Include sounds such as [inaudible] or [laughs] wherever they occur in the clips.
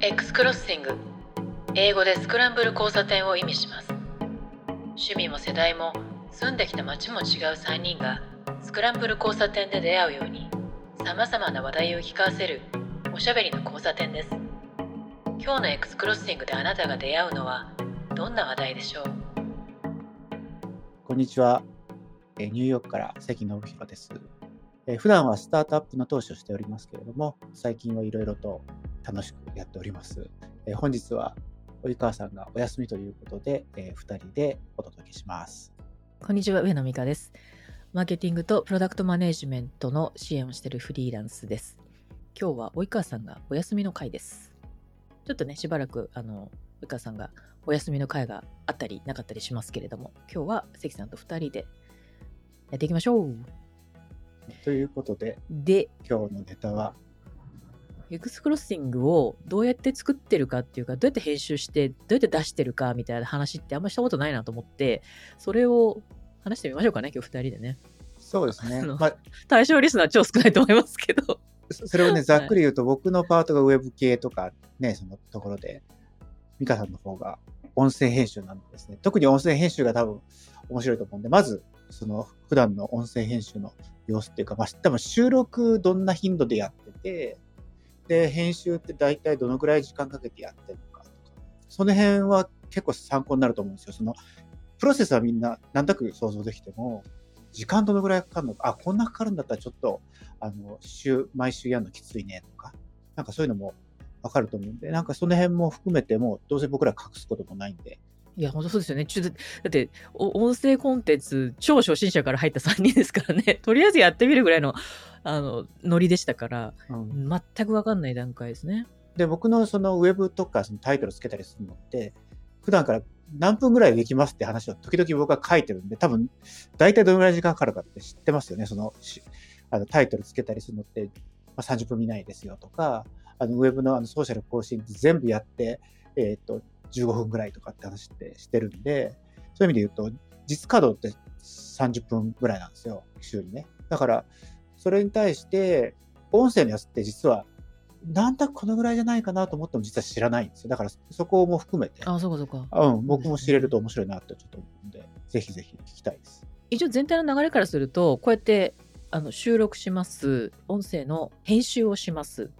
X クロッシング英語でスクランブル交差点を意味します趣味も世代も住んできた街も違う3人がスクランブル交差点で出会うようにさまざまな話題を聞かせるおしゃべりの交差点です今日の X クロッシングであなたが出会うのはどんな話題でしょう？こんにちは。えーニューヨークから関信弘です。えー普段はスタートアップの投資をしておりますけれども、最近はいろいろと楽しくやっております。え本日は及川さんがお休みということで、え2人でお届けします。こんにちは上野美香ですマーケティングとプロダクトマネジメントの支援をしているフリーランスです今日は及川さんがお休みの回ですちょっとねしばらくあの及川さんがお休みの回があったりなかったりしますけれども今日は関さんと2人でやっていきましょうということで、で今日のネタは、エクスクロッシングをどうやって作ってるかっていうか、どうやって編集して、どうやって出してるかみたいな話ってあんまりしたことないなと思って、それを話してみましょうかね、今日2人でね。そうですね。まあ、対象リスナー超少ないと思いますけど。そそれをね、[laughs] ざっくり言うと、僕のパートがウェブ系とか、ね、そのところで、美香さんの方が音声編集なんですね。特に音声編集が多分面白いと思うんで、まず、その普段の音声編集の様子っていうか、まあ、多分収録どんな頻度でやってて、で、編集って大体どのぐらい時間かけてやってるのかとか、その辺は結構参考になると思うんですよ。その、プロセスはみんななんとなく想像できても、時間どのぐらいかかるのか、あ、こんなかかるんだったらちょっと、あの、週、毎週やるのきついねとか、なんかそういうのもわかると思うんで、なんかその辺も含めても、どうせ僕ら隠すこともないんで、いや、本当そうですよね。ちょだって、お音声コンテンツ、超初心者から入った3人ですからね。[laughs] とりあえずやってみるぐらいの、あの、ノリでしたから、うん全くわかんない段階ですね。で、僕のそのウェブとかそのタイトルつけたりするのって、普段から何分ぐらいできますって話を時々僕は書いてるんで、多分、大体どのぐらい時間かかるかって知ってますよね。その、しあのタイトルつけたりするのって、まあ、30分見ないですよとか、あのウェブのあのソーシャル更新全部やって、えっ、と、15分ぐらいとかって話ってしてるんで、そういう意味で言うと、実稼働って30分ぐらいなんですよ、週にね。だから、それに対して、音声のやつって実は、なんだこのぐらいじゃないかなと思っても実は知らないんですよ。だからそこも含めて、あ、そうかそうか。うん、僕も知れると面白いなってちょっと思うんで、ぜひぜひ聞きたいです。一応全体の流れからするとこうやってあの収録します音声の編集をします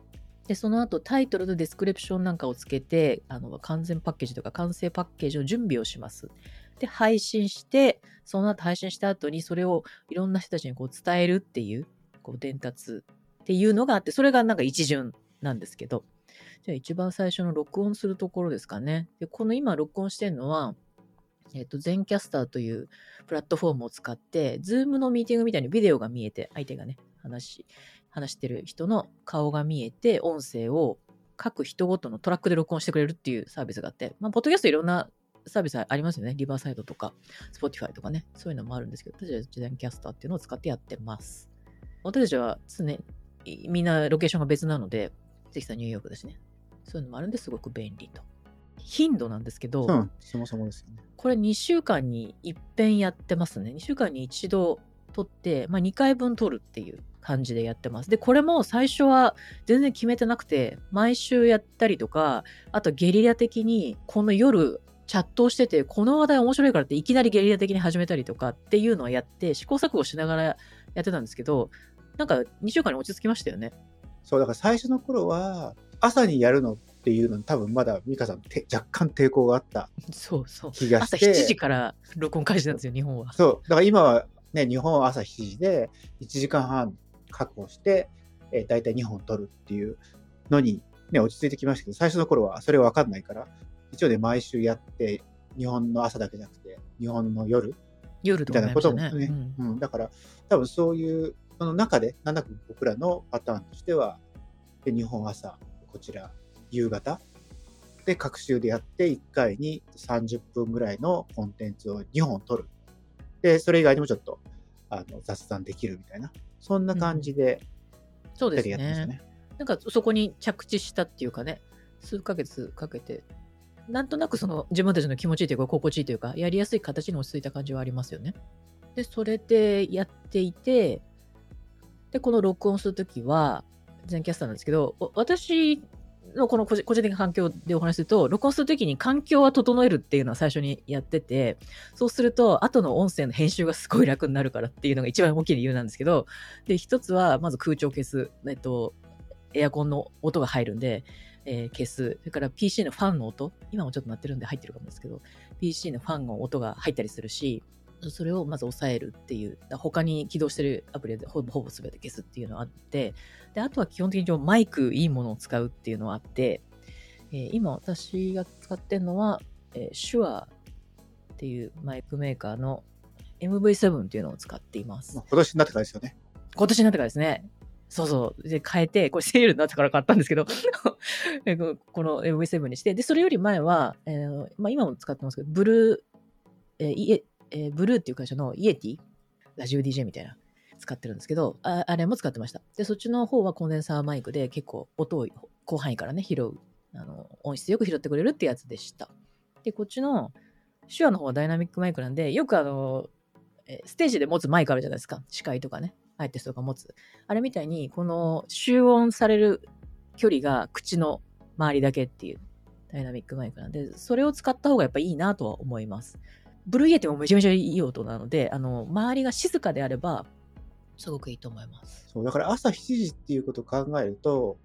でその後タイトルとディスクリプションなんかをつけてあの完全パッケージとか完成パッケージの準備をします。で配信してその後配信した後にそれをいろんな人たちにこう伝えるっていうこう伝達っていうのがあってそれがなんか一巡なんですけど。じゃあ一番最初の録音するところですかね。でこの今録音してるのはえっ、と、全キャスターというプラットフォームを使って、 Zoom のミーティングみたいにビデオが見えて、相手がね、話、話してる人の顔が見えて、音声を各人ごとのトラックで録音してくれるっていうサービスがあって、まあ、ポッドキャストいろんなサービスありますよね。リバーサイドとか、 Spotify とかね、そういうのもあるんですけど、私たちは Zencastrっていうのを使ってやってます。私たちは常に、みんなロケーションが別なので、関さんニューヨークだしね。そういうのもあるんですごく便利と。頻度なんですけど、うん、そもそもですよね。これ2週間に一遍やってますね。2週間に一度撮って、まあ、2回分撮るっていう感じでやってます。で、これも最初は全然決めてなくて、毎週やったりとか、あとゲリラ的にこの夜チャットをしてて、この話題面白いからっていきなりゲリラ的に始めたりとかっていうのをやって、試行錯誤しながらやってたんですけど、なんか2週間に落ち着きましたよね。そう、だから最初の頃は、朝にやるのっていうのに多分まだ美香さんて若干抵抗があったそうそう。気が朝して。7時から録音開始なんですよ、日本は。そう、だから今はね、日本は朝7時で1時間半確保して、えー、大体2本取るっていうのに、ね、落ち着いてきましたけど、最初の頃はそれ分かんないから、一応ね、毎週やって、日本の朝だけじゃなくて、日本の夜、夜とかもやりましたね。うんうん、だから多分そういう、その中で、なんだか僕らのパターンとしては、で日本朝、こちら夕方、で、各週でやって、1回に30分ぐらいのコンテンツを2本取る。で、それ以外にもちょっとあの雑談できるみたいな、そんな感じでそうですね。ね。なんかそこに着地したっていうかね、数ヶ月かけて、なんとなくその自分たちの気持ちいいというか、心地いいというか、やりやすい形に落ち着いた感じはありますよね。で、それでやっていて、で、この録音するときは、全キャスターなんですけど、お私のこの個人的な環境でお話すると、録音するときに環境は整えるっていうのは最初にやってて、そうすると、後の音声の編集がすごい楽になるからっていうのが一番大きい理由なんですけど、で、一つは、まず空調消す。えっと、エアコンの音が入るんで、えー消す。それから PC のファンの音。今もちょっと鳴ってるんで入ってるかもですけど、PC のファンの音が入ったりするし、それをまず抑えるっていう、他に起動してるアプリでほぼほぼ全て消すっていうのがあって、で、あとは基本的にマイクいいものを使うっていうのはあって、えー今私が使ってるのは、えー、Shure っていうマイクメーカーの MV7 っていうのを使っていますまあ。今年になってからですよね。今年になってからですね。そうそう。で、変えて、これセールになってから買ったんですけど、え [laughs] ここの MV7 にして、で、それより前は、えーまあ、今も使ってますけど、ブルー、えーえーブルーっていう会社のイエティ？ラジオ DJ みたいな、使ってるんですけど、ああれも使ってました。で、そっちの方はコンデンサーマイクで結構音を広範囲からね、拾う、あの、音質よく拾ってくれるってやつでした。で、こっちの、Shureの方はダイナミックマイクなんで、よくあの、ステージで持つマイクあるじゃないですか。司会とかね、アーティストが持つ。あれみたいに、この集音される距離が口の周りだけっていうダイナミックマイクなんで、それを使った方がやっぱいいなとは思います。 Blue Yeti もめちゃめちゃいい音なので、あの、周りが静かであれば、すごくいいと思います。そう、だから朝7時っていうことを考えると、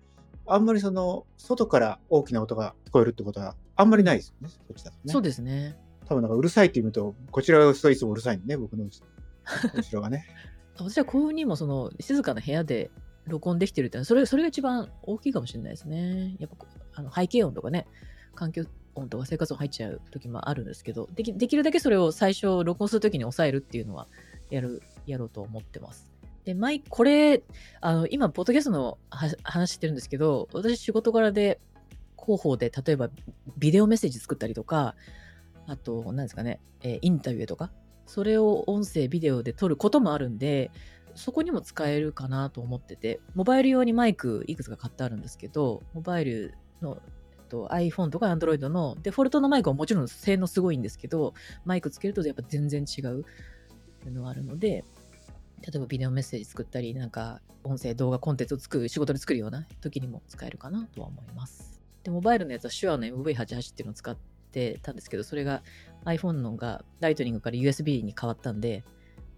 あんまりその、外から大きな音が聞こえるってことはあんまりないですよね、こっちだとね。そうですね。多分なんかうるさいって言うと、こちらがいつもうるさいんでね、僕の後ろがね。[laughs] 私はこういうふうにもその静かな部屋で録音できてるってそれそれが一番大きいかもしれないですね。やっぱあの背景音とかね環境音とか生活音入っちゃう時もあるんですけどできできるだけそれを最初録音する時に抑えるっていうのはやるやろうと思ってます。で、マイ、これ、あの、今、ポッドキャストの話してるんですけど、私仕事柄で、広報で、例えば、ビデオメッセージ作ったりとか、あと、何ですかね、えーインタビューとか、それを音声、ビデオで撮ることもあるんで、そこにも使えるかなと思ってて、モバイル用にマイクいくつか買ってあるんですけど、モバイルの、と、iPhone とか Android のデフォルトのマイクはもちろん性能すごいんですけど、マイクつけるとやっぱ全然違うっていうのがあるので、例えばビデオメッセージ作ったり、なんか音声、動画、コンテンツを作る、仕事で作るような時にも使えるかなとは思います。で、モバイルのやつは手話の MV88 っていうのを使ってたんですけど、それが iPhone のがライトニングから USB に変わったんで、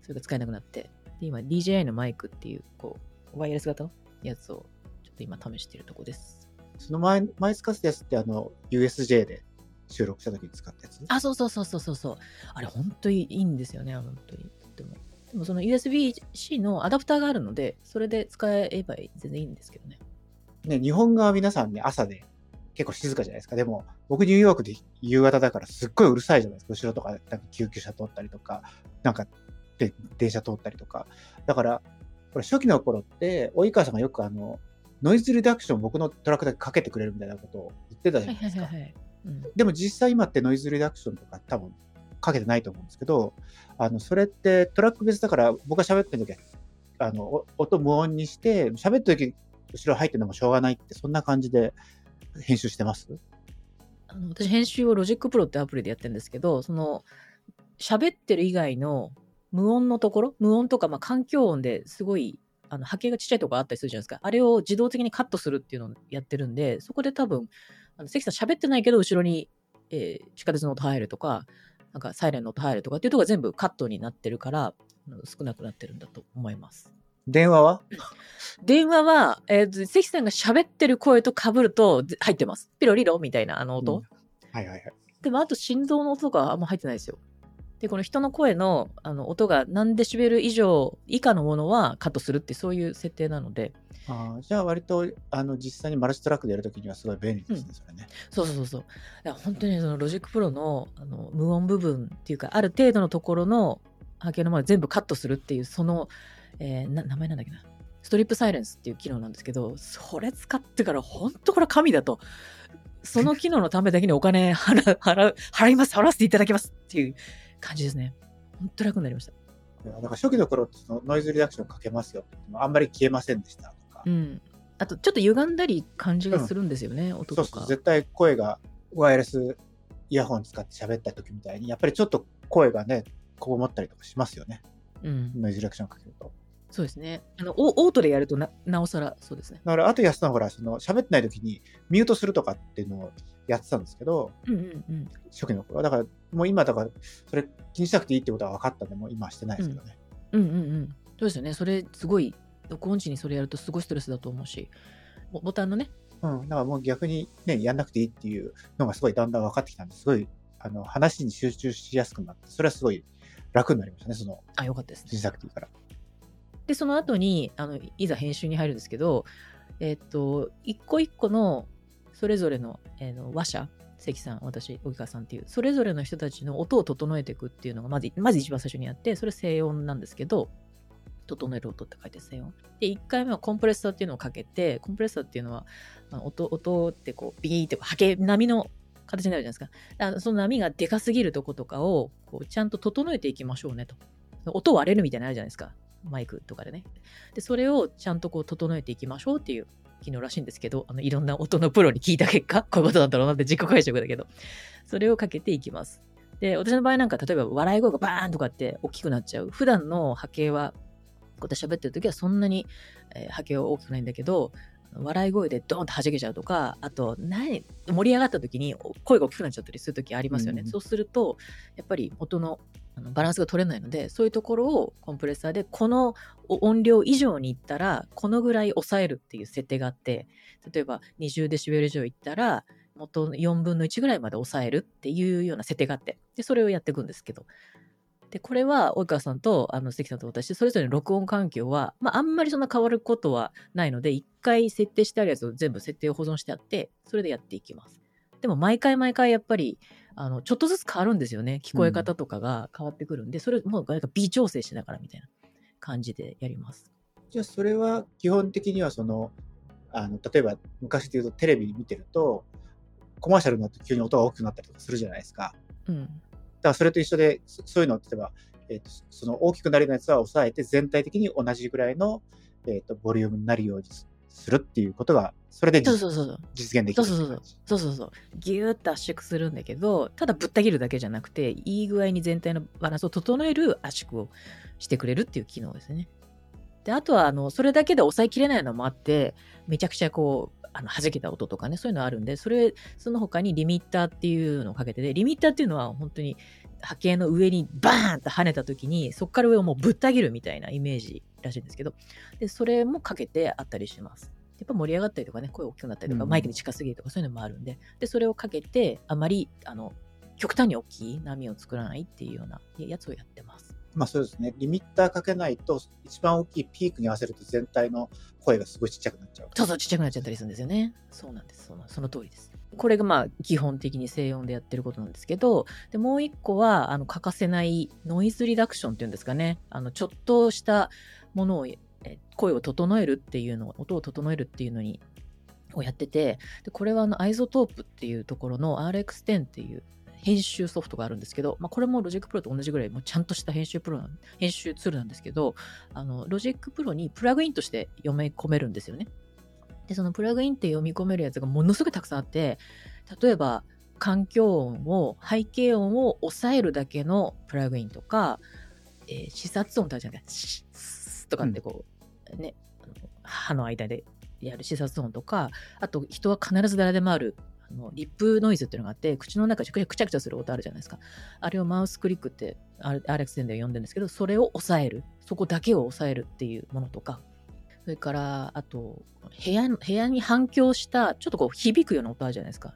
それが使えなくなって、で、今 DJI のマイクっていう、こう、ワイヤレス型のやつをちょっと今試しているとこです。その前、前使ってたやつってあの、USJ で収録した時に使ったやつあ、そうそうそうそうそうそう。あれ、本当にいいんですよね、本当に。とっても。でもその USB-C のアダプターがあるので、それで使えば全然いいんですけどね。ね、日本側皆さんね、朝で結構静かじゃないですか。でも、僕ニューヨークで夕方だからすっごいうるさいじゃないですか。後ろとか、なんか救急車通ったりとか、なんかで電車通ったりとか。だから、これ初期の頃って、及川さんがよくあの、ノイズリダクション僕のトラックだけかけてくれるみたいなことを言ってたじゃはないいですか。でも実際今ってノイズリダクションとか多分かけてないと思うんですけど、あの、それってトラック別だから僕が喋ってる時は、あの、お音無音にして、喋ってる時後ろ入ってるのもしょうがないって、そんな感じで編集してます？あの私、編集を Logic Pro ってアプリでやってるんですけど、その、喋ってる以外の無音のところ、無音とか、まあ、環境音ですごい、あの波形がちっちゃいところあったりするじゃないですか。あれを自動的にカットするっていうのをやってるんで、そこで多分、あの関さん喋ってないけど、後ろに、えー地下鉄の音入るとか、なんかサイレンの音入るとかっていうところが全部カットになってるから、少なくなってるんだと思います。電話は？[laughs] 電話は、えーと、関さんが喋ってる声と被るとぜ入ってます。ピロリロみたいなあの音。うんはいはいはい。でもあと心臓の音とかあんま入ってないですよ。で、この人の声のあの音が何デシベル以上以下のものはカットするってそういう設定なので、あーじゃあ割と、あの、実際にマルチトラックでやるときにはすごい便利ですね、それね。そうそうそうそう。だから本当にその Logic Pro のあの無音部分っていうか、ある程度のところの波形のものを全部カットするっていう、その、えーな名前なんだっけな？ストリップサイレンスっていう機能なんですけど、それ使ってから本当これは神だと。その機能のためだけにお金払う、払う、払います、払わせていただきますっていう感じですね。本当楽になりました。だから初期の頃そのノイズリダクションかけますよってあんまり消えませんでしたとか。うん。あと、ちょっと歪んだり感じがするんですよね、音とか。そうそう、絶対声がワイヤレスイヤホン使って喋った時みたいに、やっぱりちょっと声がね、こう思ったりとかしますよね。うん。ノイズリダクションかけると。そうですね。あの、オートでやるとな、なおさらそうですね。だから、あとやつさんほら、その、喋ってない時にミュートするとかっていうのをやってたんですけど、うんうんうん。初期の頃は。だから、もう今、だから、それ気にしなくていいってことは分かったんで、もう今はしてないですけどね。うん、うん、うんうんそうですよね。それ、すごい、録音時にそれやるとすごいストレスだと思うし、ボタンのね。うん、だからもう逆にね、やんなくていいっていうのがすごいだんだん分かってきたんですごい、あの、話に集中しやすくなって、それはすごい楽になりましたね、その。あ、よかったですね。小さくていいから。で、その後に、あの、いざ編集に入るんですけど、えっと、一個一個の、それぞれの、えー、の話者、関さん、私、荻川さんっていう、それぞれの人たちの音を整えていくっていうのが、まず、まず一番最初にやって、それ静音なんですけど、整える音って書いて静音。で、1回目はコンプレッサーっていうのをかけて、コンプレッサーっていうのは、音、音ってこう、ビーって波形、波の形になるじゃないですか。だかその波がでかすぎるとことかを、こう、ちゃんと整えていきましょうねと。音割れるみたいなのあるじゃないですか。マイクとかでね。で、それをちゃんとこう整えていきましょうっていう機能らしいんですけど、あの、いろんな音のプロに聞いた結果、こういうことなんだろうなって自己解釈だけど、それをかけていきます。で、私の場合なんか、例えば笑い声がバーンとかって大きくなっちゃう。普段の波形は、こうやって喋ってる時はそんなに、えー、波形は大きくないんだけど、笑い声でドーンと弾けちゃうとか、あと、何、盛り上がった時に声が大きくなっちゃったりする時ありますよね。うん、そうすると、やっぱり音のあのバランスが取れないので、そういうところをコンプレッサーで、この音量以上にいったら、このぐらい抑えるっていう設定があって、例えば20デシベル以上いったら、元4分の1ぐらいまで抑えるっていうような設定があって、で、それをやっていくんですけど。で、これは、及川さんと、あの、関さんと私、それぞれの録音環境は、まあ、あんまりそんな変わることはないので、一回設定してあるやつを全部設定を保存してあって、それでやっていきます。でも、毎回毎回やっぱり、あの、ちょっとずつ変わるんですよね。聞こえ方とかが変わってくるんで、うん、それもうなんか微調整しながらみたいな感じでやります。じゃあ、それは基本的にはその、あの、例えば昔で言うとテレビ見てると、コマーシャルになって急に音が大きくなったりとかするじゃないですか。うん。だからそれと一緒で、そういうのを例えば、えーと、その大きくなるようなやつは抑えて、全体的に同じぐらいの、えーと、ボリュームになるようにするっていうことが、それで実現できるそうそうそう。そうそうそう。ギューッと圧縮するんだけどただぶった切るだけじゃなくていい具合に全体のバランスを整える圧縮をしてくれるっていう機能ですねであとはあのそれだけで抑えきれないのもあってめちゃくちゃこうあの弾けた音とかねそういうのあるんでそれその他にリミッターっていうのをかけててリミッターっていうのは本当に波形の上にバーンと跳ねた時にそこから上をもうぶった切るみたいなイメージらしいんですけどでそれもかけてあったりしますやっぱ盛り上がったりとかね、声大きくなったりとか、うん、マイクに近すぎるとかそういうのもあるんで、で、それをかけて、あまり、あの、極端に大きい波を作らないっていうようなやつをやってます。まあそうですね。リミッターかけないと、一番大きいピークに合わせると全体の声がすごいちっちゃくなっちゃう。そうそう、ちっちゃくなっちゃったりするんですよね。そうなんです。そのその通りです。これがまあ基本的に整音でやってることなんですけど、でもう一個はあの欠かせないノイズリダクションっていうんですかね。あのちょっとしたものを声を整えるっていうのを音を整えるっていうのにをやってて、でこれはあの iZotope っていうところの RX10 っていう編集ソフトがあるんですけど、まあ、これも Logic Pro と同じぐらいもうちゃんとした編集プロ編集ツールなんですけど、あの Logic Pro にプラグインとして読み込めるんですよね。で、そのプラグインって読み込めるやつがものすごいたくさんあって、例えば環境音を、背景音を抑えるだけのプラグインとか、えー、視察音とかじゃなくて、シッとかってこう、うん、ね、歯の間でやる視察音とか、あと人は必ず誰でもあるあのリップノイズっていうのがあって、口の中でくちゃくちゃする音あるじゃないですか。あれをマウスクリックって RX で呼んでるんですけど、それを抑える。そこだけを抑えるっていうものとか、それから、あと、部屋、部屋に反響した、ちょっとこう響くような音あるじゃないですか。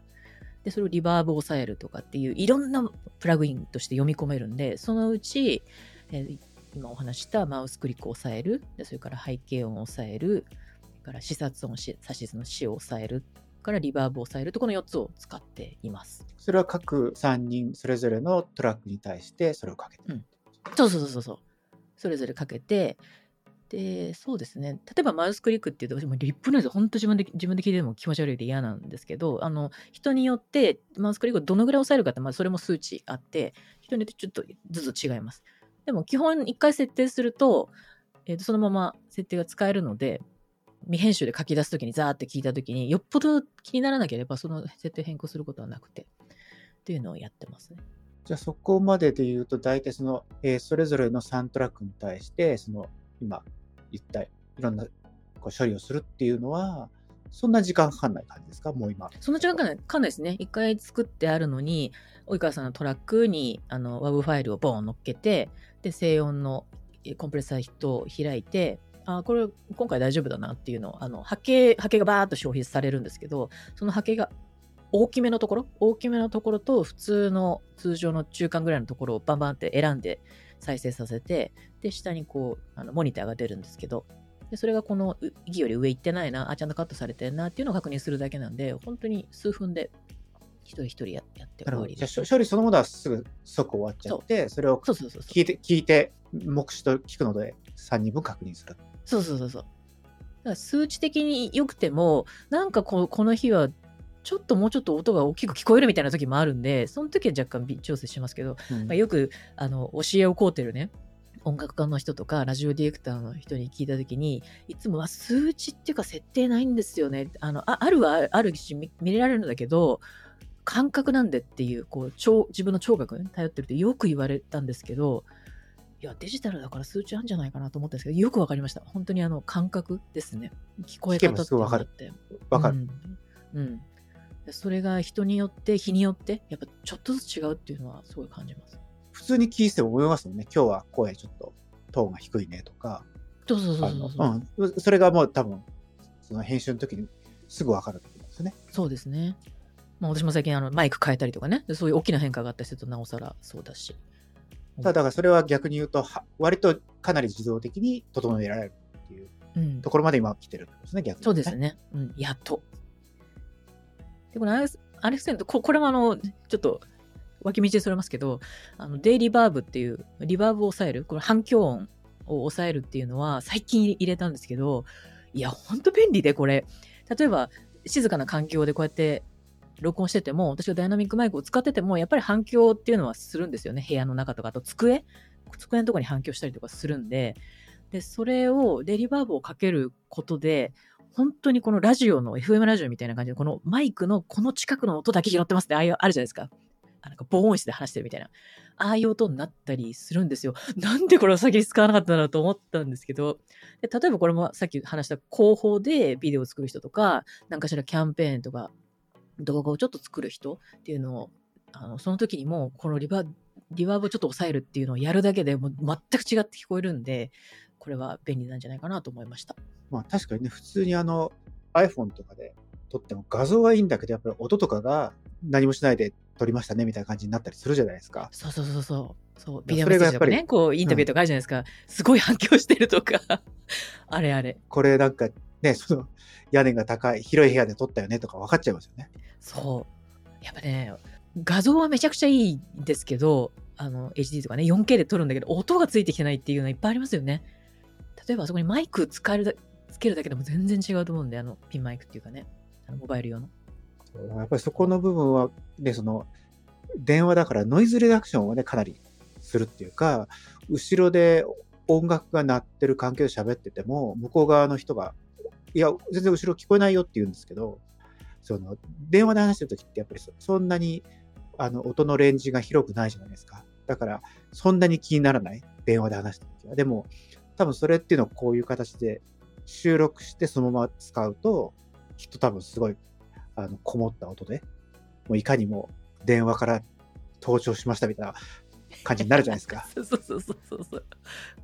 で、それをリバーブを抑えるとかっていう、いろんなプラグインとして読み込めるんで、そのうち、えー、今お話したマウスクリックを抑える、それから背景音を抑える、それから視察音、指図の死を抑える、からリバーブを抑えるとこの4つを使っています。それは各3人それぞれのトラックに対してそれをかけてる、うん、そうそうそうそう。それぞれかけて、で、そうですね。例えばマウスクリックっていうと、もリップノイズ、本当自分で、自分で聞いても気持ち悪いで嫌なんですけど、あの、人によってマウスクリックをどのぐらい抑えるかって、まあ、それも数値あって、人によってちょっとずつ違います。でも、基本一回設定すると、えー、とそのまま設定が使えるので、未編集で書き出すときにザーって聞いたときに、よっぽど気にならなければ、その設定変更することはなくて、っていうのをやってますね。じゃあそこまでで言うと、大体その、えー、それぞれの3トラックに対して、その、今、いったいろんなこう処理をするっていうのは、そんな時間かかんない感じですか？もう今。そんな時間かかんないかんないですね。一回作ってあるのに、及川さんのトラックにあの WAV ファイルをボーン乗っけて、で、静音のえコンプレッサーと開いて、あこれ今回大丈夫だなっていうのを、あの波形波形がバーッと消費されるんですけど、その波形が大きめのところ、大きめのところと普通の通常の中間ぐらいのところをバンバンって選んで再生させて、で、下にこう、あのモニターが出るんですけど、でそれがこの息より上行ってないな、あ、ちゃんとカットされてんなっていうのを確認するだけなんで、本当に数分で一人一人ややって終わりじゃ処理そのものはすぐ即終わっちゃって、それを。聞いて、聞いて、目視と聞くので3人分確認する。そうそうそうそう。だから数値的に良くても、なんかここの日は、ちょっともうちょっと音が大きく聞こえるみたいな時もあるんで、その時は若干微調整しますけど、うんまあ、よくあの教えを請うてるね、音楽家の人とか、ラジオディレクターの人に聞いた時に、いつもは数値っていうか設定ないんですよね。あのああるはあるし見見れられるんだけど、感覚なんでっていう、こう聴自分の聴覚に頼ってるってよく言われたんですけど、いや、デジタルだから数値あるんじゃないかなと思ったんですけど、よくわかりました。本当にあの感覚ですね。聞こえ方ってわかるって。わかる。うん。うん。それが人によって、日によって、やっぱちょっとずつ違うっていうのはすごい感じます。普通に聞いてても思いますもんね。今日は声ちょっとトーンが低いねとか。そうそうそうあそうそう。のうん。それがもう多分、その編集の時にすぐわかるってことですね。そうですね。まあ私も最近あのマイク変えたりとかね、そういう大きな変化があったりするとなおさらそうだし。ただ、だからそれは逆に言うと、は割とかなり自動的に整えられるっていううんと。ころまで今来てるってことですね、逆に、そうです。ね。うん、やっと。で、このアレスアレクセント、ここれもあの、ちょっと脇道でそれますけど、あのデイリバーブっていう、リバーブを抑える、この反響音を抑えるっていうのは最近入れたんですけど、いや、ほんと便利で、これ。例えば、静かな環境でこうやって録音してても、私がダイナミックマイクを使ってても、やっぱり反響っていうのはするんですよね。部屋の中とか、あと机？机のところに反響したりとかするんで、で、それを、デリバーブをかけることで、本当にこのラジオの FM ラジオみたいな感じで、このマイクのこの近くの音だけ拾ってますって、ああいうあるじゃないですか。あなんか防音室で話してるみたいな。ああいう音になったりするんですよ。なんでこれを先に使わなかったんだろうと思ったんですけど、で例えばこれもさっき話した広報でビデオを作る人とか、何かしらキャンペーンとか、動画をちょっと作る人っていうのを、あのその時にもこのリバリバーブをちょっと抑えるっていうのをやるだけでもう全く違って聞こえるんで、これは便利なんじゃないかなと思いました。まあ確かにね、普通にあの iPhone とかで撮っても画像はいいんだけど、やっぱり音とかが何もしないで撮りましたねみたいな感じになったりするじゃないですか。そうそうそうそう。そう。いビデオメッセージとかね、こう、インタビューとかあるじゃないですか。すごい反響してるとか。[laughs] あれあれ。これなんかね、その屋根が高い、広い部屋で撮ったよねとか分かっちゃいますよね。そう。やっぱね、画像はめちゃくちゃいいんですけど、あの、HD とかね、4K で撮るんだけど、音がついてきてないっていうのはいっぱいありますよね。例えばあそこにマイク使えるつけるだけでも全然違うと思うんで、あの、ピンマイクっていうかね、あのモバイル用の。やっぱりそこの部分は、ね、その電話だからノイズレダクションをね、かなりするっていうか、後ろで音楽が鳴ってる環境で喋ってても、向こう側の人が、いや、全然後ろ聞こえないよって言うんですけど、その電話で話してる時ってやっぱりそんなにあの音のレンジが広くないじゃないですか。だから、そんなに気にならない。電話で話してる時は。でも、多分それっていうのをこういう形で収録してそのまま使うと、きっと多分すごいあのこもった音で、もういかにも電話から登場しましたみたいな感じになるじゃないですか。[laughs] そうそうそうそうそう。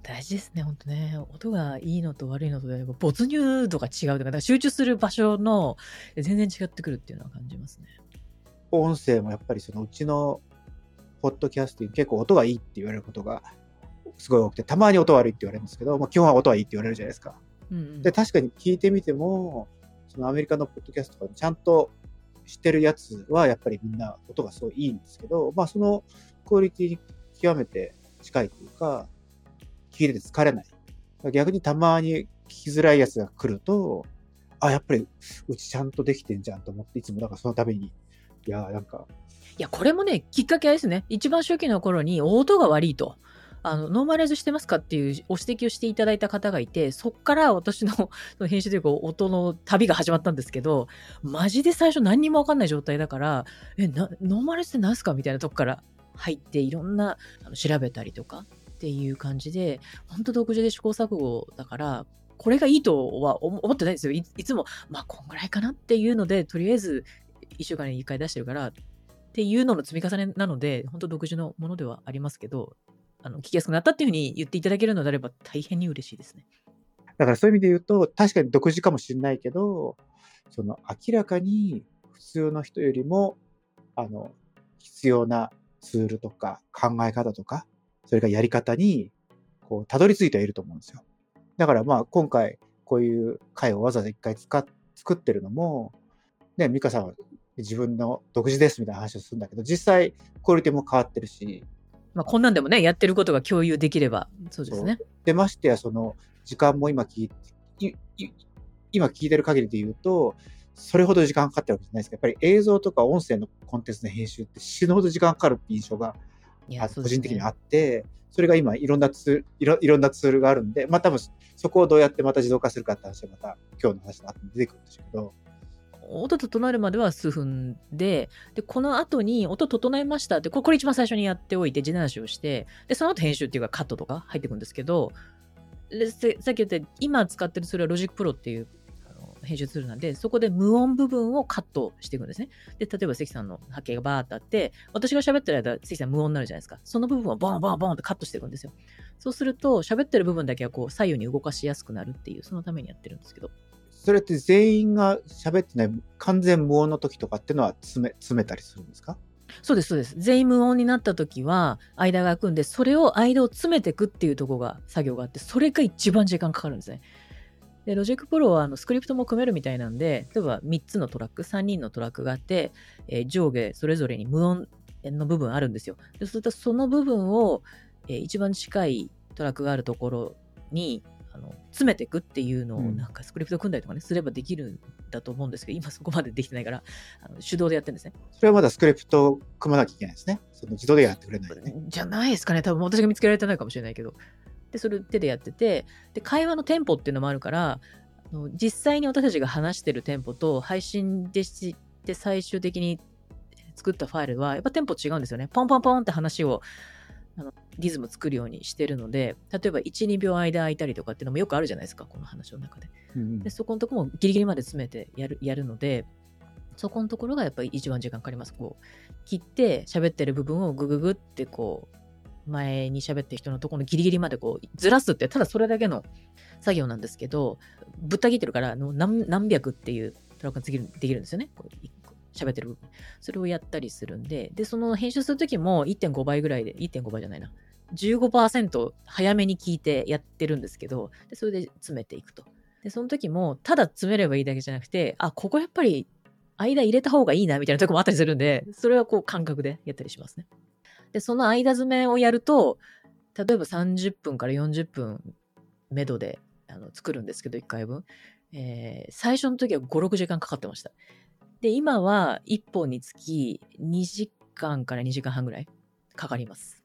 大事ですね、ほんとね。音がいいのと悪いのとで、没入度が違うとか、だから集中する場所の全然違ってくるっていうのは感じますね。音声もやっぱりそのうちのポッドキャスティング結構音がいいって言われることがすごい多くて、たまに音悪いって言われるんですけど、まあ、基本は音はいいって言われるじゃないですか。うんうん、で、確かに聞いてみても、そのアメリカのポッドキャストとかでちゃんとしてるやつはやっぱりみんな音がすごいいいんですけど、まあそのクオリティに極めて近いというか、聞いてて疲れない。逆にたまに聞きづらいやつが来ると、あ、やっぱりうちちゃんとできてんじゃんと思って、いつもなんかそのために、いや、なんか、いや、これもね、きっかけあれですね。一番初期の頃に音が悪いと。あの、ノーマライズしてますかっていうご指摘をしていただいた方がいて、そっから私の編集というか音の旅が始まったんですけど、マジで最初何にもわかんない状態だから、え、ノーマライズって何すかみたいなとこから入って、いろんなあの調べたりとか、っていう感じで、本当独自で試行錯誤だから、これがいいとは思ってないんですよ。いいつも、まあ、こんぐらいかなっていうので、とりあえず1週間に1回出してるから、っていうのの積み重ねなので、本当独自のものではありますけど、あの聞きやすくなったっていうふうに言っていただけるのであれば大変に嬉しいですね。だからそういう意味で言うと、確かに独自かもしれないけど、その明らかに普通の人よりも、あの、必要なツールとか考え方とか、それからやり方に、こう、たどり着いてはいると思うんですよ。だからまあ今回こういう回をわざわざ一回使っ作ってるのも、ね、美香さんは自分の独自ですみたいな話をするんだけど、実際クオリティも変わってるし、まあ、こんなんでもね、やってることが共有できれば、そうですね。で、ましてやその時間も今聞い今聞いてる限りで言うと、それほど時間かかってるわけじゃないですけど、やっぱり映像とか音声のコンテンツの編集って死ぬほど時間かかるって印象がいあ個人的にあって、それが今いろんなツールいろ、いろんなツールがあるんで、まあ多分そこをどうやってまた自動化するかって話はまた今日の話の後に出てくるんでしょうけど、音整えるまでは数分で、で、この後に音整えましたって、これこれ一番最初にやっておいて、地なしをして、で、その後編集っていうかカットとか入ってくるんですけど、でせさっき言った今使ってるそれは Logic Pro っていう編集ツールなんで、そこで無音部分をカットしていくんですね。で、例えば関さんの波形がバーってあって、私が喋ってる間、関さん無音になるじゃないですか。その部分をボンボンボンってカットしていくんですよ。そうすると、喋ってる部分だけはこう左右に動かしやすくなるっていう、そのためにやってるんですけど。それって全員が喋ってない完全無音の時とかっていうのは詰め詰めたりするんですか？そうです、そうです。全員無音になった時は、間が空くんで、それを間を詰めていくっていうところが、作業があって、それが一番時間かかるんですね。で、 Logic Pro はあのスクリプトも組めるみたいなんで、例えば3つのトラック、3人のトラックがあって、えー上下それぞれに無音の部分あるんですよ。でそうすると、その部分を、えー一番近いトラックがあるところに、あの詰めていくっていうのをうんなんかスクリプト組んだりとかね、すればできるんだと思うんですけど、今そこまでできてないから、あの手動でやってるんですね。それはまだスクリプトを組まなきゃいけないですね。その自動でやってくれないよね。じゃないですかね。多分私が見つけられてないかもしれないけど。で、それ手でやってて、で、会話のテンポっていうのもあるから、あの実際に私たちが話してるテンポと配信でして最終的に作ったファイルは、やっぱテンポ違うんですよね。ポンポンポンって話を、あのリズム作るようにしてるので、例えば1、2秒間空いたりとかっていうのもよくあるじゃないですか、この話の中で。うんで、そこのところもギリギリまで詰めてやるやるので、そこのところがやっぱり一番時間かかります。こう、切って喋ってる部分をグググってこう、前に喋ってる人のところのギリギリまでこう、ずらすって、ただそれだけの作業なんですけど、ぶった切ってるから、何何百っていうトラックができるんですよね。こう喋ってる部分。それをやったりするんで、で、その編集するときも1.5倍ぐらいで、1.5倍じゃないな。15%早めに聞いてやってるんですけど、でそれで詰めていくと。で、その時も、ただ詰めればいいだけじゃなくて、あ、ここやっぱり間入れた方がいいなみたいなとこもあったりするんで、それはこう感覚でやったりしますね。で、その間詰めをやると、例えば30分から40分めどであの作るんですけど、1回分。えー最初の時は5、6時間かかってました。で、今は1本につき2時間から2時間半ぐらいかかります。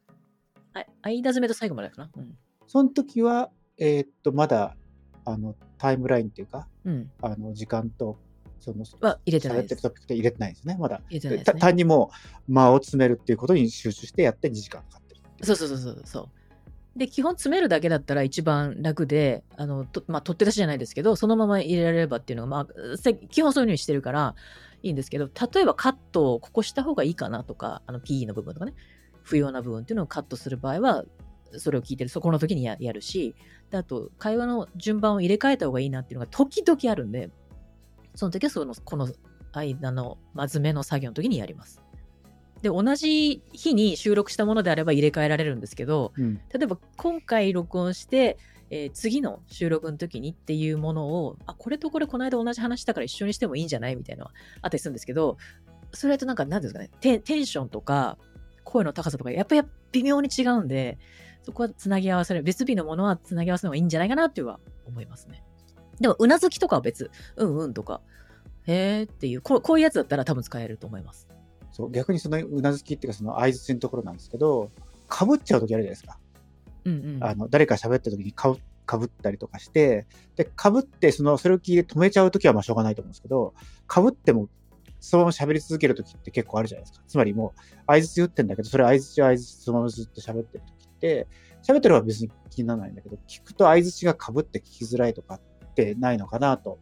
あ間詰めと最後までかな？うん。その時は、えーっと、まだ、あの、タイムラインっていうか、うん。あの、時間と、その、は入れてない喋って。トピックで入れてないんですね、まだ。入れてないですたね。単にもう間を詰めるっていうことに集中してやって2時間かかってる。そうそうそうそうそう。で、基本詰めるだけだったら一番楽で、あの、とまあ、取って出しじゃないですけど、そのまま入れられればっていうのが、まあ、せ基本そういうふうにしてるからいいんですけど、例えばカットをここした方がいいかなとか、あの、PE の部分とかね、不要な部分っていうのをカットする場合は、それを聞いてる、そこの時にややるし、であと、会話の順番を入れ替えた方がいいなっていうのが時々あるんで、その時はその、この間の、まずめの作業の時にやります。で、同じ日に収録したものであれば入れ替えられるんですけど、うん。例えば今回録音して、えー次の収録の時にっていうものを、あ、これとこれこの間同じ話したから一緒にしてもいいんじゃないみたいなのはあったりするんですけど、それとなんか、なんていうんですかね、テンテンションとか、声の高さとか、やっぱり微妙に違うんで、そこはつなぎ合わせる、別日のものはつなぎ合わせるのがいいんじゃないかなっていうのは思いますね。でも、うなずきとかは別。うんうんとか、へーっていう、こうこういうやつだったら多分使えると思います。そう、逆にそのうなずきっていうか、その相槌のところなんですけど、かぶっちゃう時あるじゃないですか。うんうん。あの、誰か喋った時にかぶかぶったりとかして、で、かぶって、その、それを聞いて止めちゃう時はまあしょうがないと思うんですけど、かぶっても、そのまま喋り続ける時って結構あるじゃないですか。つまりもう、相槌打ってんだけど、それ相槌は相槌そのままずっと喋ってる時って、喋ってる方は別に気にならないんだけど、聞くと相づちが被って聞きづらいとかってないのかなと、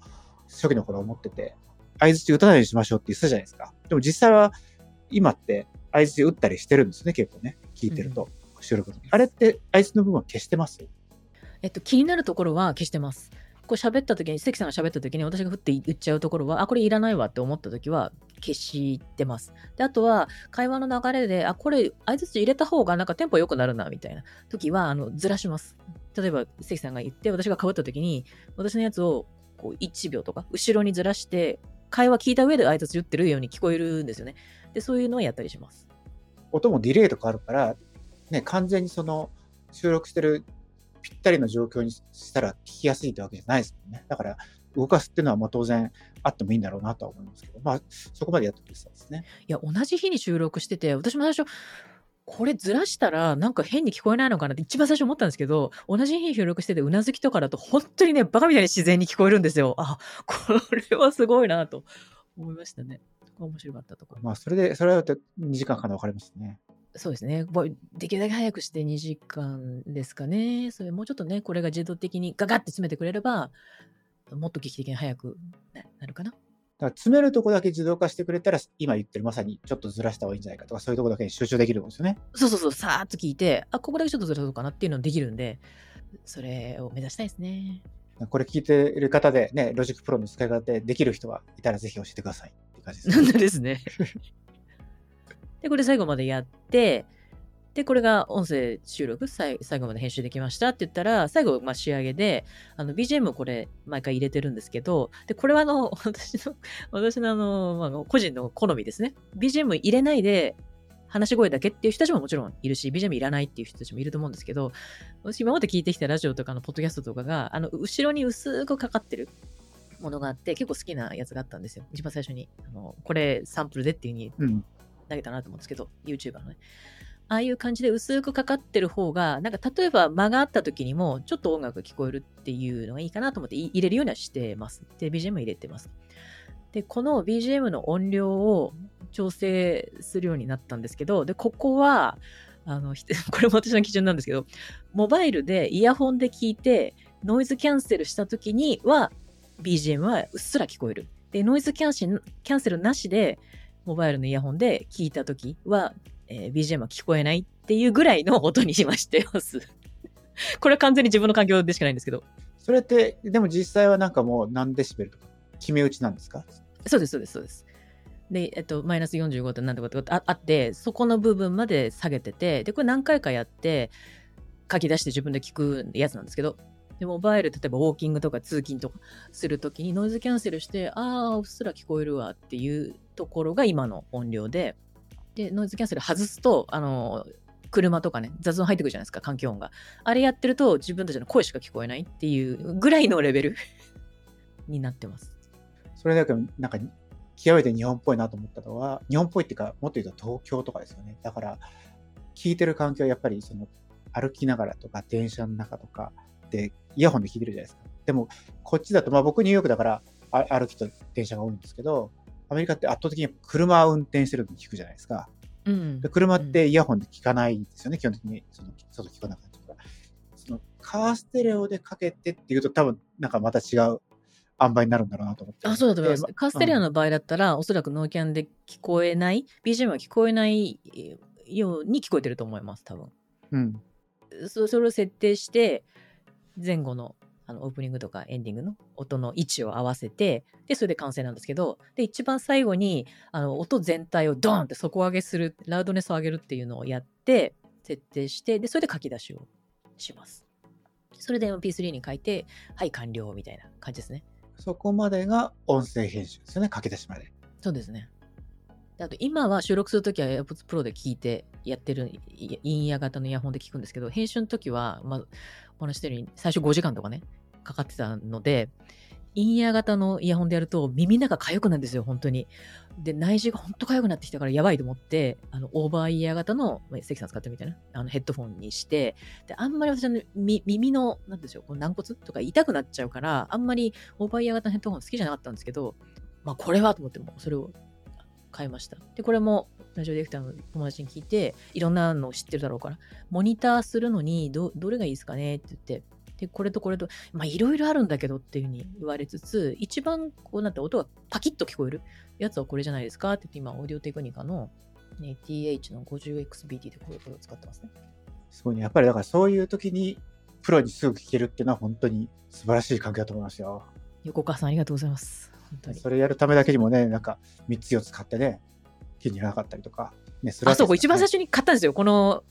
初期の頃思ってて、相づち打たないようにしましょうって言ってたじゃないですか。でも実際は、今って相づち打ったりしてるんですね、結構ね。聞いてると、収録の時。あれって相づちの部分は消してます？えっと、気になるところは消してます。こう喋った時に、関さんが喋った時に私が振って言っちゃうところは、あ、これいらないわって思った時は消してます。で、あとは会話の流れで、あ、これ相づち入れた方がなんかテンポ良くなるな、みたいな時は、あの、ずらします。例えば、関さんが言って、私が被った時に、私のやつをこう1秒とか後ろにずらして、会話聞いた上で挨拶言ってるように聞こえるんですよね。で、そういうのをやったりします。音もディレイとかあるから、ね、完全にその収録してるぴったりの状況にしたら聞きやすいってわけじゃないですもんね。だから動かすっていうのはまあ当然あってもいいんだろうなとは思いますけど、まあそこまでやってくれてたんですね。いや、同じ日に収録してて、私も最初、これずらしたらなんか変に聞こえないのかなって一番最初思ったんですけど、同じ日に収録しててうなずきとかだと本当にね、バカみたいに自然に聞こえるんですよ。あ、これはすごいなと思いましたね。面白かったところ。まあそれで、それは2時間かな分かりますね。そうですね。ぼできるだけ早くして2時間ですかね。それもうちょっとね、これが自動的にガガッて詰めてくれれば、もっと劇的に早くななるかな。だから詰めるとこだけ自動化してくれたら、今言ってるまさにちょっとずらした方がいいんじゃないかとか、そういうとこだけに集中できるんですよね。そうそうそう、さーっと聞いて、あ、ここだけちょっとずらそうかなっていうのできるんで、それを目指したいですね。これ聞いている方でね、 Logic Pro の使い方でできる人はいたらぜひ教えてくださいって感じです、なんでですね。で、これ最後までやって、で、これが音声収録、最最後まで編集できましたって言ったら、最後、まあ、仕上げで、あの、BGM これ、毎回入れてるんですけど、で、これはあの、[laughs] 私の、私のあの、まあ、個人の好みですね。BGM 入れないで、話し声だけっていう人たちももちろんいるし、BGM いらないっていう人たちもいると思うんですけど、私今まで聞いてきたラジオとかのポッドキャストとかが、あの、後ろに薄くかかってるものがあって、結構好きなやつがあったんですよ。一番最初に。あの、これサンプルでっていう風にうん。投げたなと思うんですけど、YouTuber のね。ああいう感じで薄くかかってる方が、なんか例えば間があった時にも、ちょっと音楽が聞こえるっていうのがいいかなと思って入れるようにはしてます。で、BGM 入れてます。で、この BGM の音量を調整するようになったんですけど、で、ここは、あの、[laughs] これも私の基準なんですけど、モバイルでイヤホンで聞いて、ノイズキャンセルした時には、BGM はうっすら聞こえる。で、ノイズキャンセルキャンセルなしで、モバイルのイヤホンで聞いた時は、えー BGM は聞こえないっていうぐらいの音にしましてます。[laughs] これは完全に自分の環境でしかないんですけど。それって、でも実際はなんかもう何デシベルとか決め打ちなんですかそうです、そうです、そうです。で、えっと、マイナス45となんとかとかああって、そこの部分まで下げてて、で、これ何回かやって、書き出して自分で聞くやつなんですけど、で、モバイル、例えばウォーキングとか通勤とかするときにノイズキャンセルして、ああ、うっすら聞こえるわっていうところが今の音量で、で、ノイズキャンセル外すと、あの、車とかね、雑音入ってくるじゃないですか、環境音が。あれやってると自分たちの声しか聞こえないっていうぐらいのレベル [laughs] になってます。それだけなんか極めて日本っぽいなと思ったのは、日本っぽいっていうか、もっと言うと東京とかですよね。だから、聞いてる環境はやっぱりその歩きながらとか電車の中とかでイヤホンで聞いてるじゃないですか。でも、こっちだと、まあ僕ニューヨークだから歩きと電車が多いんですけど、アメリカって圧倒的に車を運転してる時に聞くじゃないですか。うんで。車ってイヤホンで聞かないんですよね、基本的に。その外聞かなかったから。そのカーステレオでかけてっていうと多分なんかまた違う塩梅になるんだろうなと思って。あ、そうだと思いますで。カーステレオの場合だったら、おそらくノーキャンで聞こえない、BGM は聞こえないように聞こえてると思います、多分。うん。そそれを設定して、前後のあのオープニングとかエンディングの音の位置を合わせて、で、それで完成なんですけど、で、一番最後に、あの、音全体をドーンって底上げする、ラウドネスを上げるっていうのをやって、設定して、で、それで書き出しをします。それで MP3 に書いて、はい、完了みたいな感じですね。そこまでが音声編集ですよね、書き出しまで。そうですね。であと今は収録するときは AirPods Pro で聞いてやってるいインイヤー型のイヤホンで聞くんですけど、編集の時は、まあ、お話ししてるように最初5時間とかね、かかってたので、インイヤー型のイヤホンでやると耳の中痒くなるんですよ、本当に。で、内耳が本当痒くなってきたからやばいと思って、あの、オーバーイヤー型の、まあ関さん使ってみたいな、あのヘッドフォンにして、で、あんまり私はね、耳の、なんでしょう、こう軟骨とか痛くなっちゃうから、あんまりオーバーイヤー型のヘッドフォン好きじゃなかったんですけど、まあ、これはと思っても、それを買いました。で、これもラジオディレクターの友達に聞いて、いろんなのを知ってるだろうから、モニターするのにど、どれがいいですかねって言って、で、これとこれと、まあ、いろいろあるんだけどっていうふうに言われつつ、一番、こう、なんて音がパキッと聞こえるやつはこれじゃないですかって言って、今、オーディオテクニカの、ね、TH の 50XBT でこれを使ってますね。すごいね。やっぱりだからそういう時に、プロにすぐ聞けるっていうのは本当に素晴らしい環境だと思いますよ。横川さん、ありがとうございます。本当に。それやるためだけにもね、なんか3つ4つ買ってね、気に入らなかったりとか、ね、するわあ、そう、けですよね一番最初に買ったんですよ。この、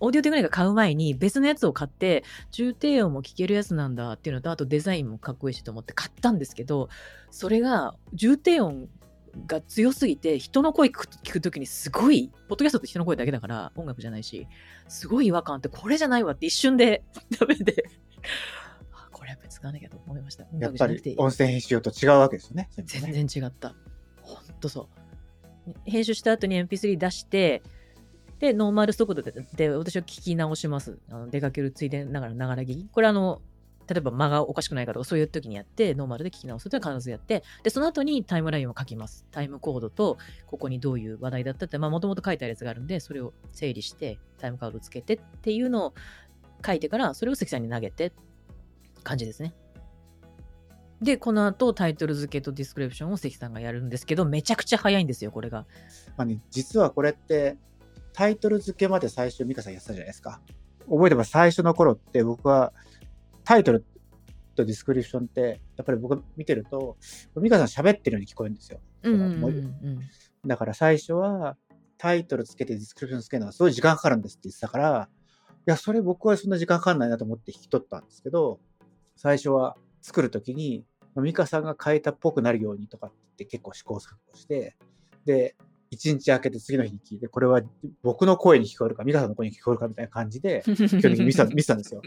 オーディオテクニカ買う前に別のやつを買って、重低音も聞けるやつなんだっていうのと、あとデザインもかっこいいしと思って買ったんですけど、それが重低音が強すぎて、人の声聞くときにすごい、ポッドキャストって人の声だけだから、音楽じゃないし、すごい違和感あって、これじゃないわって一瞬で [laughs] ダメで、あこれやっぱり使わなきゃと思いました。音やっぱり音声編集と違うわけですよね。全部ね全然違った。ほんとそう。編集した後に MP3 出して、で、ノーマル速度でで私は聞き直します。あの出かけるついでながら、ながら聞き。これあの、例えば間がおかしくないかとか、そういう時にやって、ノーマルで聞き直すというのは必ずやって、で、その後にタイムラインを書きます。タイムコードと、ここにどういう話題だったって、まあ、もともと書いてあるやつがあるんで、それを整理して、タイムカードをつけてっていうのを書いてから、それを関さんに投げて、感じですね。で、この後、タイトル付けとディスクリプションを関さんがやるんですけど、めちゃくちゃ早いんですよ、これが。まあね、実はこれって、タイトル付けまで最初、ミカさんやってたじゃないですか。覚えてます最初の頃って僕は、タイトルとディスクリプションって、やっぱり僕見てると、ミカさん喋ってるように聞こえるんですよ。うんうんうんもううん。だから最初は、タイトルつけてディスクリプションつけるのがすごい時間かかるんですって言ってたから、いや、それ僕はそんな時間かかんないなと思って引き取ったんですけど、最初は作るときに、ミカさんが変えたっぽくなるようにとかって結構試行錯誤して、で、一日空けて次の日に聞いて、これは僕の声に聞こえるか、ミカさんの声に聞こえるかみたいな感じで、基本的に見せた [laughs] 見せたんですよ。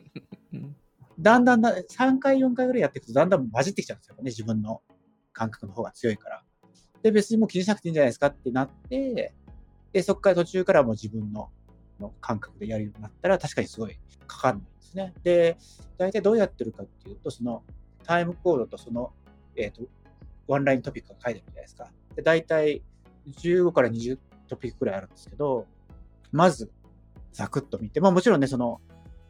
うんだんだんだ、3回、4回ぐらいやっていくと、だんだん混じってきちゃうんですよね、自分の感覚の方が強いから。で、別にもう気にしなくていいんじゃないですかってなって、で、そこから途中からもう自分のの感覚でやるようになったら、確かにすごいかかんないですね。で、大体どうやってるかっていうと、そのタイムコードとその、えっ、と、ワンライントピックが書いてあるじゃないですか。で、大体15から20トピックくらいあるんですけど、まず、ざくっと見て、まあもちろんね、その、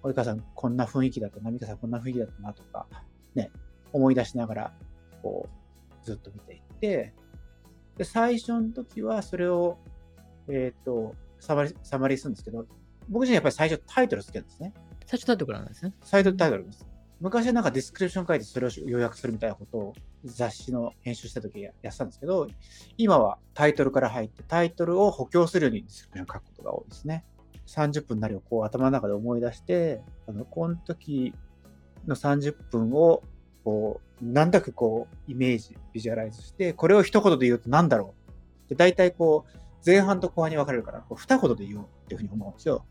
及川さんこんな雰囲気だったな、美香さんこんな雰囲気だったなとか、ね、思い出しながら、こう、ずっと見ていって、で、最初の時はそれを、えっ、と、サマリ、サマリーするんですけど、僕自身やっぱり最初タイトルつけるんですね。最初タイトルなんですね。最初タイトルです。昔はなんかディスクリプション書いてそれを要約するみたいなことを雑誌の編集した時やってたんですけど、今はタイトルから入ってタイトルを補強するようにディスクリプション書くことが多いですね。30分なりをこう頭の中で思い出して、あの、この時の30分をこう、なんだかこう、イメージ、ビジュアライズして、これを一言で言うと何だろう。で、大体こう、前半と後半に分かれるから、こう二言で言おうっていうふうに思うんですよ。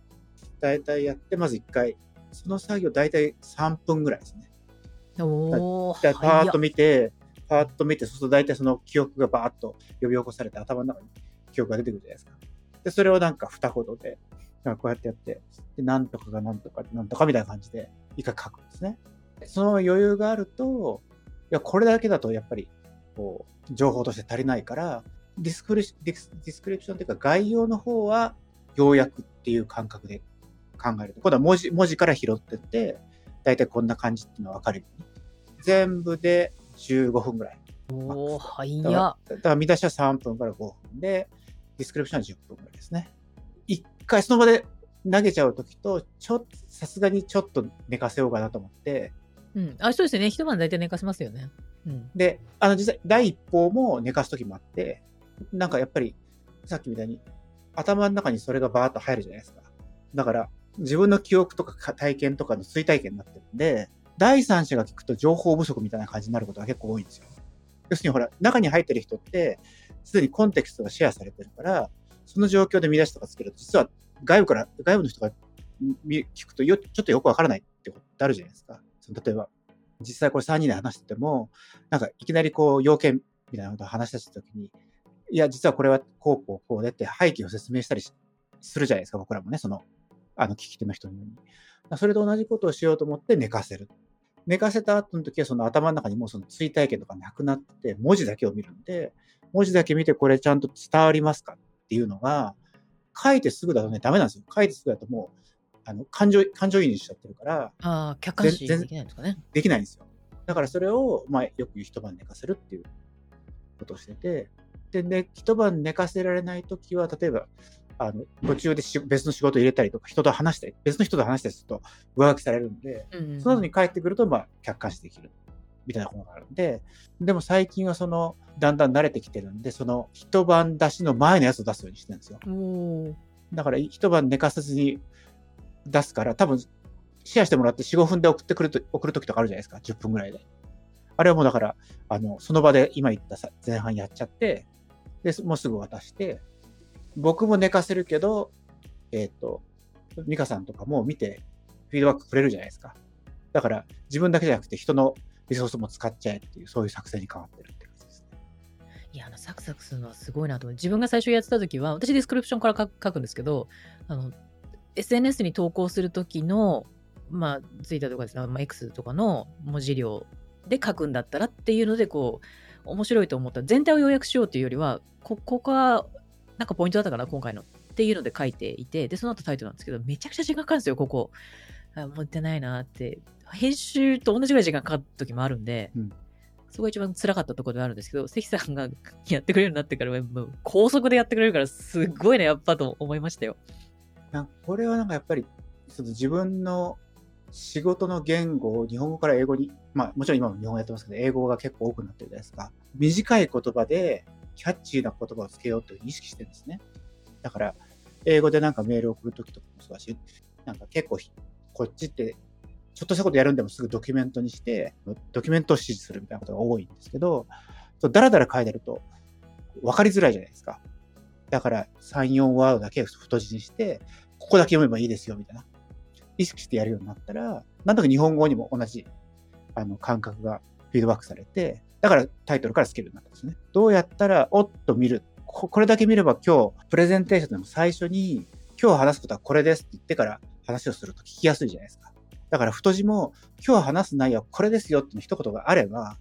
大体やって、まず一回、その作業大体3分ぐらいですね。おー、でパーッと見て、パーッと見て、そうすると大体その記憶がバーッと呼び起こされて頭の中に記憶が出てくるじゃないですか。で、それをなんか二言で、なんかこうやってやって、で、なんとかがなんとか、なんとかみたいな感じで、一回書くんですね。その余裕があると、いや、これだけだとやっぱり、こう、情報として足りないから、ディスクリディスディスクリプションというか概要の方は、要約っていう感覚で考えると。今度は文字、文字から拾ってって、だいたいこんな感じっていうのはわかるように。全部で15分ぐらい。おー、だか早らっ。だから見出しは3分から5分で、ディスクリプションは10分ぐらいですね。一回その場で投げちゃうときと、ちょっと、さすがにちょっと寝かせようかなと思って、うん。あ、そうですよね。一晩大体寝かせますよね。うん。で、あの実際第一報も寝かすときもあって、なんかやっぱり、さっきみたいに頭の中にそれがバーッと入るじゃないですか。だから、自分の記憶とか体験とかの追体験になってるんで、第三者が聞くと情報不足みたいな感じになることが結構多いんですよ。要するにほら、中に入ってる人って、すでにコンテクストがシェアされてるから、その状況で見出しとかつけると、実は外部から、外部の人が聞くとよ、ちょっとよくわからないってことってあるじゃないですか。その例えば、実際これ3人で話してても、なんかいきなりこう、要件みたいなことを話し出したときに、いや、実はこれはこうこうこうでって背景を説明したりするじゃないですか、僕らもね、その、あの、聞き手の人に。それと同じことをしようと思って寝かせる。寝かせた後の時はその頭の中にもうその追体験とかなくなって、文字だけを見るんで、文字だけ見てこれちゃんと伝わりますかっていうのが、書いてすぐだとね、ダメなんですよ。書いてすぐだともう、あの、感情、感情移入しちゃってるから、ああ、客観視できないんですかね。できないんですよ。だからそれを、まあ、よく言う一晩寝かせるっていうことをしてて、で、ね、一晩寝かせられないときは、例えば、あの、途中でし別の仕事入れたりとか、人と話したり、別の人と話したりすると上書きされるんで、うんうんその後に帰ってくると、まあ、客観視できる。みたいなことがあるんで、でも最近はその、だんだん慣れてきてるんで、その一晩出しの前のやつを出すようにしてるんですよ。だから一晩寝かさずに出すから、多分、シェアしてもらって4、5分で送ってくると、送るときとかあるじゃないですか。10分ぐらいで。あれはもうだから、あの、その場で今言ったさ前半やっちゃって、で、もうすぐ渡して、僕も寝かせるけど、えっ、と、ミカさんとかも見て、フィードバックくれるじゃないですか。だから、自分だけじゃなくて人のリソースも使っちゃえっていう、そういう作戦に変わってるって感じですね。いや、あの、サクサクするのはすごいなと思う。自分が最初やってた時は、私ディスクリプションから書くんですけど、あの、SNS に投稿する時の、まあ、ツイッターとかですね、まあ、X とかの文字量で書くんだったらっていうので、こう、面白いと思った、全体を要約しようというよりは、ここが、なんかポイントだったかな、今回の。っていうので書いていて、で、その後タイトルなんですけど、めちゃくちゃ時間かかるんですよ、ここ。あ持ってないなって。編集と同じぐらい時間かかる時もあるんで、うんそこが一番辛かったところではあるんですけど、関さんが [laughs] やってくれるようになってから、もう高速でやってくれるから、すっごいね、やっぱと思いましたよ。なこれはなんかやっぱり、その自分の仕事の言語を日本語から英語に、まあもちろん今も日本語やってますけど、英語が結構多くなってるじゃないですか。短い言葉でキャッチーな言葉をつけようという意識してるんですね。だから、英語でなんかメール送るときとかもそうだし、なんか結構こっちって、ちょっとしたことやるんでもすぐドキュメントにして、ドキュメントを指示するみたいなことが多いんですけど、そうだらだら書いてると分かりづらいじゃないですか。だから3、4ワードだけ太字にして、ここだけ読めばいいですよ、みたいな。意識してやるようになったら、なんとか日本語にも同じ、あの、感覚がフィードバックされて、だからタイトルからつけるようになったんですね。どうやったら、おっと見る。これだけ見れば今日、プレゼンテーションでも最初に、今日話すことはこれですって言ってから話をすると聞きやすいじゃないですか。だから太字も、今日話す内容はこれですよっていう一言があれば、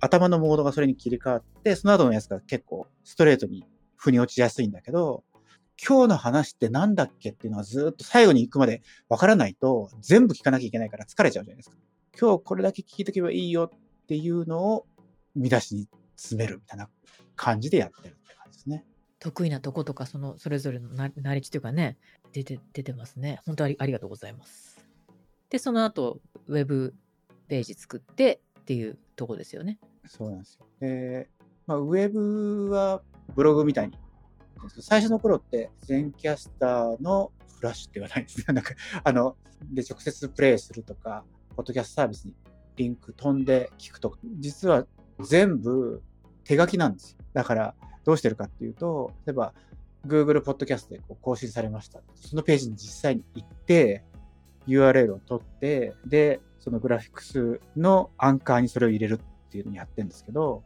頭のモードがそれに切り替わって、その後のやつが結構ストレートに腑に落ちやすいんだけど、今日の話ってなんだっけっていうのはずっと最後に行くまでわからないと全部聞かなきゃいけないから疲れちゃうじゃないですか。今日これだけ聞いとけばいいよっていうのを見出しに詰めるみたいな感じでやってるって感じですね。得意なとことか、その、それぞれのなナレッジというかね、出て、出てますね。本当ありありがとうございます。で、その後、ウェブページ作ってっていうとこですよね。そうなんですよ。で、まあ、ウェブはブログみたいに。最初の頃って、全キャスターのフラッシュって言わないんですね。[laughs] なんか、あの、で、直接プレイするとか、ポッドキャストサービスにリンク飛んで聞くとか、実は全部手書きなんですよ。だから、どうしてるかっていうと、例えば、Google ポッドキャストでこう更新されました。そのページに実際に行って、URL を取って、で、そのグラフィックスのアンカーにそれを入れるっていうのをやってるんですけど、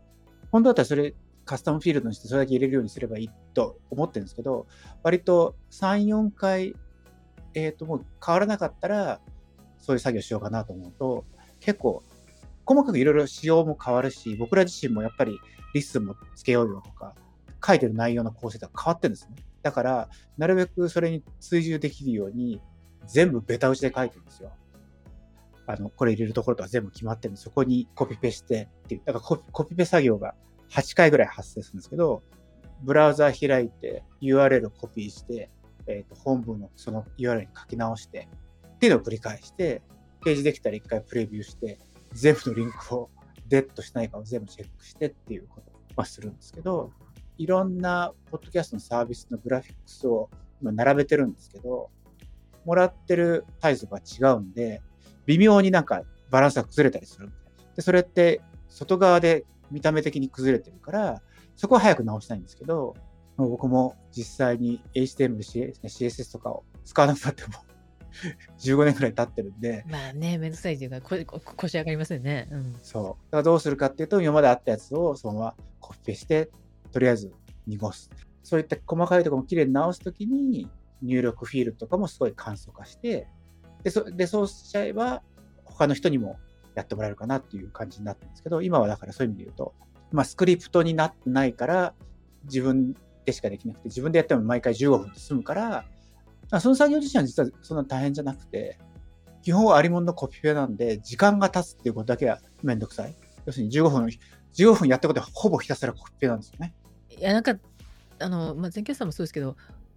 本当だったらそれカスタムフィールドにしてそれだけ入れるようにすればいいと思ってるんですけど、割と3、4回、えっ、と、もう変わらなかったら、そういう作業しようかなと思うと、結構、細かくいろいろ仕様も変わるし、僕ら自身もやっぱりリスンもつけようよとか、書いてる内容の構成とか変わってるんですね。だから、なるべくそれに追従できるように、全部ベタ打ちで書いてるんですよ。あの、これ入れるところとか全部決まってるんで、そこにコピペしてっていう、だからコピペ作業が8回ぐらい発生するんですけど、ブラウザー開いて URL をコピーして、えっ、と、本文のその URL に書き直して、っていうのを繰り返して、ページできたら一回プレビューして、全部のリンクをデッドしないかを全部チェックしてっていうことはするんですけど、いろんなポッドキャストのサービスのグラフィックスを今並べてるんですけど、もらってるサイズが違うんで、微妙になんかバランスが崩れたりする。で、それって外側で見た目的に崩れてるから、そこは早く直したいんですけど、もう僕も実際に HTML、CSS とかを使わなくなっても [laughs] 15年くらい経ってるんで、まあね、めんどくさいというか、ここ腰上がりますよね。うん。そう。だからどうするかっていうと、今まであったやつをそのままコピペして、とりあえず濁す。そういった細かいところもきれいに直すときに、入力フィールドとかもすごい簡素化して、で、そでそうしちゃえば、他の人にもやってもらえるかなっていう感じになってるんですけど、今はだからそういう意味で言うと、まあ、スクリプトになってないから、自分手しかできなくて、自分でやっても毎回15分で済むから、らその作業自身は実はそんな大変じゃなくて、基本はありもんのコピペなんで、時間が経つっていうことだけはめんどくさい。要するに15分、15分やったことはほぼひたすらコピペなんですよね。いや、なんか、あの、まあ、全キャスターもそうですけど、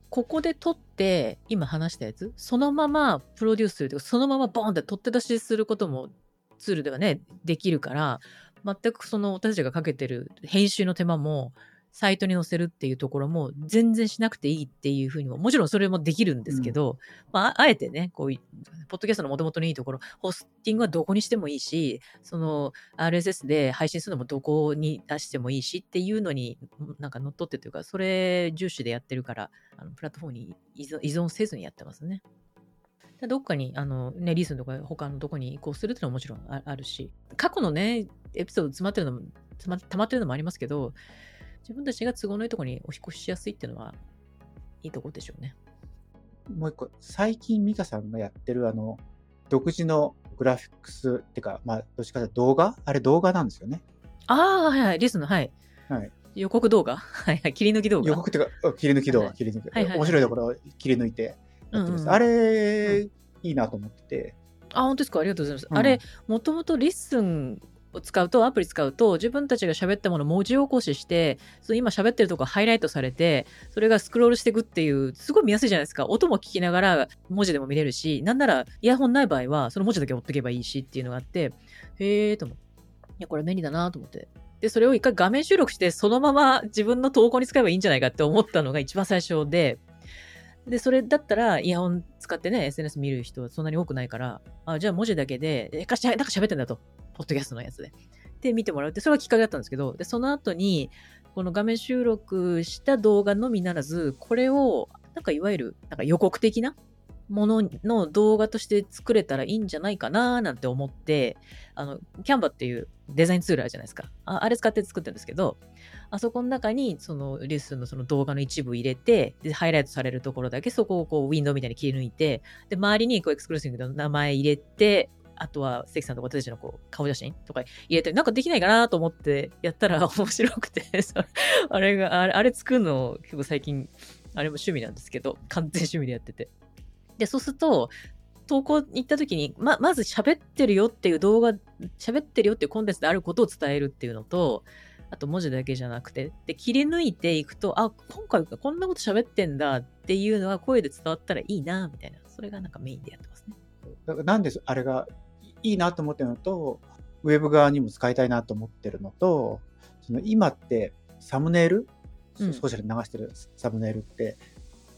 ここで撮って、今話したやつ、そのままプロデュースするというか、そのままボーンって取って出しすることもツールではね、できるから、全くその私たちがかけてる編集の手間も、サイトに載せるっていうところも全然しなくていいっていうふうにも、もちろんそれもできるんですけど、まあ、ああえてね、こういう、ポッドキャストの元々のいいところ、ホスティングはどこにしてもいいし、その RSS で配信するのもどこに出してもいいしっていうのに、なんか乗っ取ってというか、それ重視でやってるから、あのプラットフォームに依存依存せずにやってますね。でどっかに、あの、ね、リースンとか他のとこに移行するっていうのはもちろんああるし、過去のね、エピソード詰まってるのも、詰ま溜まってるのもありますけど、自分たちが都合のいいところにお引越ししやすいっていうのは、いいところでしょうね。もう一個、最近ミカさんがやってるあの、独自のグラフィックスっていうか、まあ、どっちかというと動画？あれ動画なんですよね。ああ、はいはい、リスの、はい。はい。予告動画？[laughs] はいはい、切り抜き動画？予告っていうか、切り抜き動画、はい切り抜き。はいはいはい面白いところを切り抜いてやってます。うんうんあれ、いいなと思ってて。あ、本当ですか？ありがとうございます。うんあれ、もともとリッスンを使うと、アプリ使うと、自分たちが喋ったものを文字起こしして、その今喋ってるとこハイライトされて、それがスクロールしていくっていう、すごい見やすいじゃないですか。音も聞きながら文字でも見れるし、なんならイヤホンない場合は、その文字だけ追っておけばいいしっていうのがあって、へーと思って。いや、これ便利だなと思って。で、それを一回画面収録して、そのまま自分の投稿に使えばいいんじゃないかって思ったのが一番最初で、で、それだったら、イヤホン使ってね、SNS 見る人はそんなに多くないから、あ、じゃあ文字だけで、え、かし、なんか喋ってんだと。ポッドキャストのやつで。で、見てもらうって、それがきっかけだったんですけど、で、その後に、この画面収録した動画のみならず、これを、なんかいわゆる、なんか予告的なものの動画として作れたらいいんじゃないかななんて思って、あの、キャンバっていうデザインツールあるじゃないですか。ああれ使って作ってるんですけど、あそこの中に、その、リスンのその動画の一部入れて、で、ハイライトされるところだけそこをこう、ウィンドウみたいに切り抜いて、で、周りにこう、エクスクルーシブの名前入れて、あとは、関さんとか私たちのこう、顔写真とか入れて、なんかできないかなと思ってやったら面白くて、[laughs] あれが、あれ、あれ作るの結構最近、あれも趣味なんですけど、完全趣味でやってて。で、そうすると、投稿に行った時に、ま、まず喋ってるよっていう動画、喋ってるよっていうコンテンツであることを伝えるっていうのと、あと文字だけじゃなくて、で、切り抜いていくと、あ、今回こんなこと喋ってんだっていうのは声で伝わったらいいな、みたいな。それがなんかメインでやってますね。なんであれがいいなと思ってるのと、ウェブ側にも使いたいなと思ってるのと、その今ってサムネイル、うんソーシャルに流してるサムネイルって、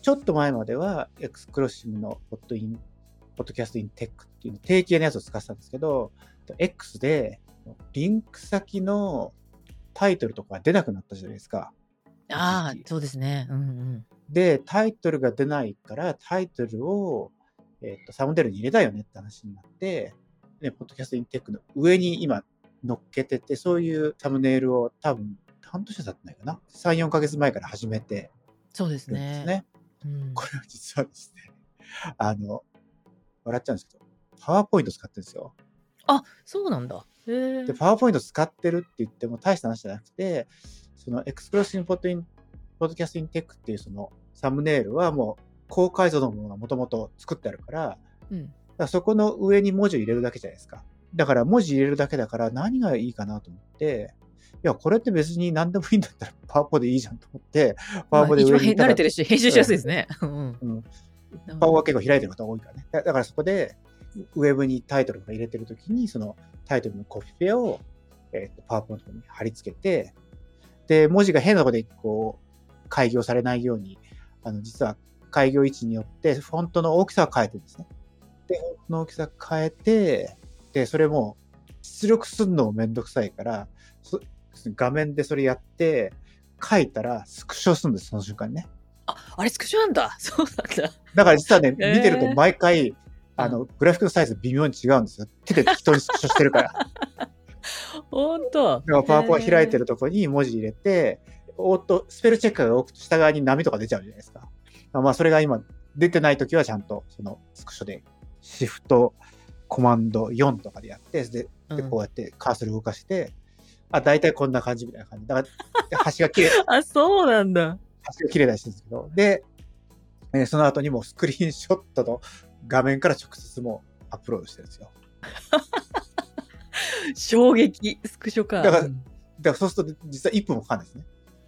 ちょっと前まではエクスクロッシブのポッドイン、ポッドキャストインテックっていう定型のやつを使ってたんですけど、X でリンク先のタイトルとか出なくなったじゃないですか。ああそうですね。うんうん。で、タイトルが出ないから、タイトルを、えっとサムネイルに入れたいよねって話になって、ね、 Podcast in Tech の上に今乗っけてて、そういうサムネイルを多分、半年経ってないかな？3、4ヶ月前から始めてそうですね。ね。うんこれは実はですね、[laughs] あの、笑っちゃうんですけど、パワーポイント使ってるんですよ。あ、そうなんだ。で、。パワーポイント使ってるって言っても大した話じゃなくて、その XCrossing ポッドイン Podcast in Tech っていうそのサムネイルはもう高解像度のものがもともと作ってあるから、うん。だそこの上に文字を入れるだけじゃないですか。だから文字入れるだけだから何がいいかなと思って、いや、これって別に何でもいいんだったらパワポでいいじゃんと思って、パワポで上に慣れてるし、編集しやすいですね。うんうん、パワーは結構開いてる方が多いからね。だだからそこで、ウェブにタイトルとか入れてるときに、そのタイトルのコピペを、えーとパワーポイントに貼り付けて、で、文字が変なところでこう、開業されないように、あの、実は開業位置によって、フォントの大きさを変えてるんですね。の大きさ変えて、で、それも出力するのもめんどくさいから、そ画面でそれやって、書いたらスクショするんです、その瞬間にね。あ、あれスクショなんだ。[laughs] そうなんだ。だから実はね、えー見てると毎回、あの、グラフィックのサイズ微妙に違うんですよ。手で適当にスクショしてるから。だほんと。からパワポが開いてる。るとこに文字入れて、オート、スペルチェッカーが置くと下側に波とか出ちゃうじゃないですか。まあ、それが今、出てないときはちゃんと、その、スクショで、シフト、コマンド4とかでやって、で、でうんこうやってカーソル動かして、あ、大体こんな感じみたいな感じ。だから、端が切れ、[laughs] あ、そうなんだ。足が綺麗だしるんですけど、で、えーその後にもうスクリーンショットの画面から直接もうアップロードしてるんですよ。[laughs] 衝撃、スクショか。だからうんだからそうすると実は1分もかかんないですね。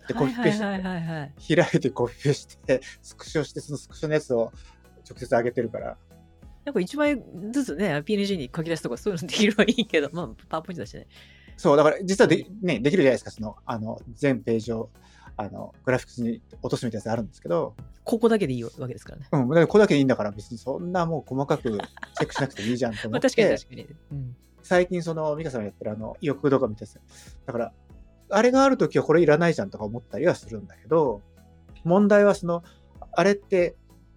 で、コはいピペして。開いてコピペして、スクショして、そのスクショのやつを直接上げてるから、なんか1枚ずつね、PNG に書き出すとかそういうのできればいいけど、まあ、パワーポイントだしね。そう、だから実はで,、ね、できるじゃないですか、その、あの、全ページを、あの、グラフィックスに落とすみたいなやつあるんですけど、ここだけでいいわけですからね。うん、だからこれだけでいいんだから別にそんなもう細かく [laughs] チェックしなくてもいいじゃんと思まあ、って、確かに確かに。うん。最近その、ミカさんがやってるあの、予告動画みたいなやつだから、あれがあるときはこれいらないじゃんとか思ったりはするんだけど、問題はその、あれって、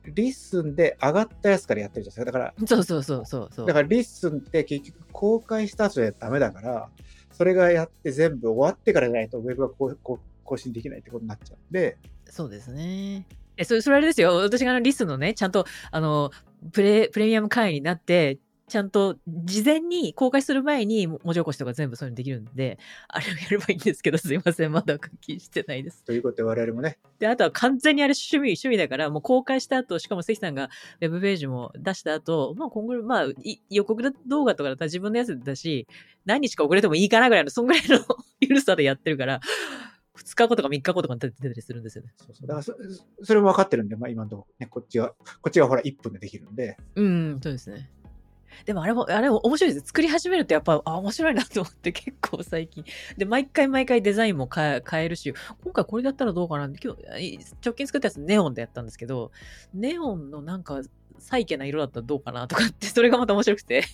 リッスンで上がったやつからやってるじゃないですか。だから、そうそうそうそうそう。だからリッスンって結局公開した後じゃダメだから、それがやって全部終わってからじゃないとウェブがこうこう更新できないってことになっちゃうんで、そうですね。え、それ、それあれですよ。私があのリッスンのね、ちゃんと、あの、プレ、プレミアム会員になって、ちゃんと事前に公開する前に文字起こしとか全部そういうのできるんで、あれをやればいいんですけど、すいません。まだ課金してないです。ということで我々もね、で、あとは完全にあれ趣味、趣味だから、もう公開した後、しかも関さんがウェブページも出した後、まあ今後、まあ、い予告動画とかだったら自分のやつだし、何日か遅れてもいいかなぐらいの、そんぐらいの [laughs] ゆるさでやってるから、2日後とか3日後とかに出てたりするんですよね。そうそうだからそそれも分かってるんで、まあ今のところね、こっちは、こっちがほら1分でできるんで、うん、そうですね。でもあれも、あれも面白いです。作り始めるとやっぱ、あ、面白いなと思って結構最近。で、毎回毎回デザインも変え変えるし、今回これだったらどうかな今日、直近作ったやつネオンでやったんですけど、ネオンのなんか、サイケな色だったらどうかなとかって、[laughs] それがまた面白くて、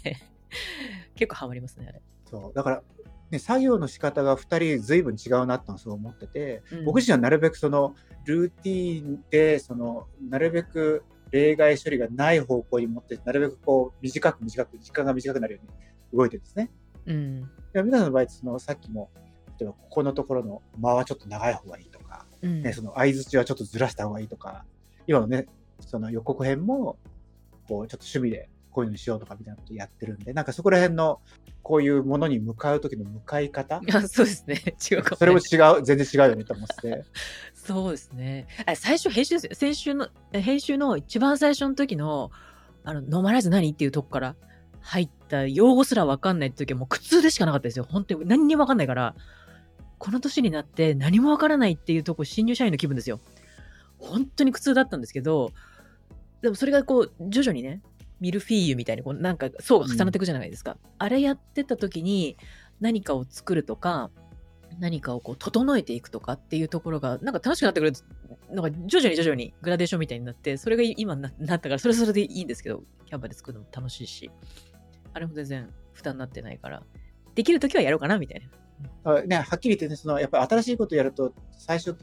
結構ハマりますね、あれ。そう、だから、ね、作業の仕方が2人随分違うなってのはすごい思ってて、うん僕自身はなるべくそのルーティーンで、その、なるべく例外処理がない方向に持って、なるべくこう、短く短く、時間が短くなるように動いてるんですね。うん。で皆さんの場合、その、さっきも、例えばここのところの間はちょっと長い方がいいとか、うん。ね、その相づちはちょっとずらした方がいいとか、今のね、その予告編も、こう、ちょっと趣味でこういうのにしようとかみたいなことやってるんで、なんかそこら辺の、こういうものに向かう時の向かい方、[laughs] あそうですね。違うかも、ね。それも違う、全然違うよねと思ってて、[laughs] そうですね。あ最初編集ですよ。先週の、え編集の一番最初の時の、あの、ノーマライズ何？っていうとこから入った用語すらわかんない時はもう苦痛でしかなかったですよ。本当に何にもわかんないから、この年になって何もわからないっていうとこ新入社員の気分ですよ。本当に苦痛だったんですけど、でもそれがこう、徐々にね、ミルフィーユみたいにこう、なんか層が重なっていくじゃないですか。あれやってた時に何かを作るとか、何かをこう整えていくとかっていうところがなんか楽しくなってくるなんか徐々に徐々にグラデーションみたいになってそれが今にななったからそれはそれでいいんですけどキャンバで作るのも楽しいしあれも全然負担になってないからできるときはやろうかなみたいなあね、はっきり言ってね、その、やっぱり新しいことやると、最初、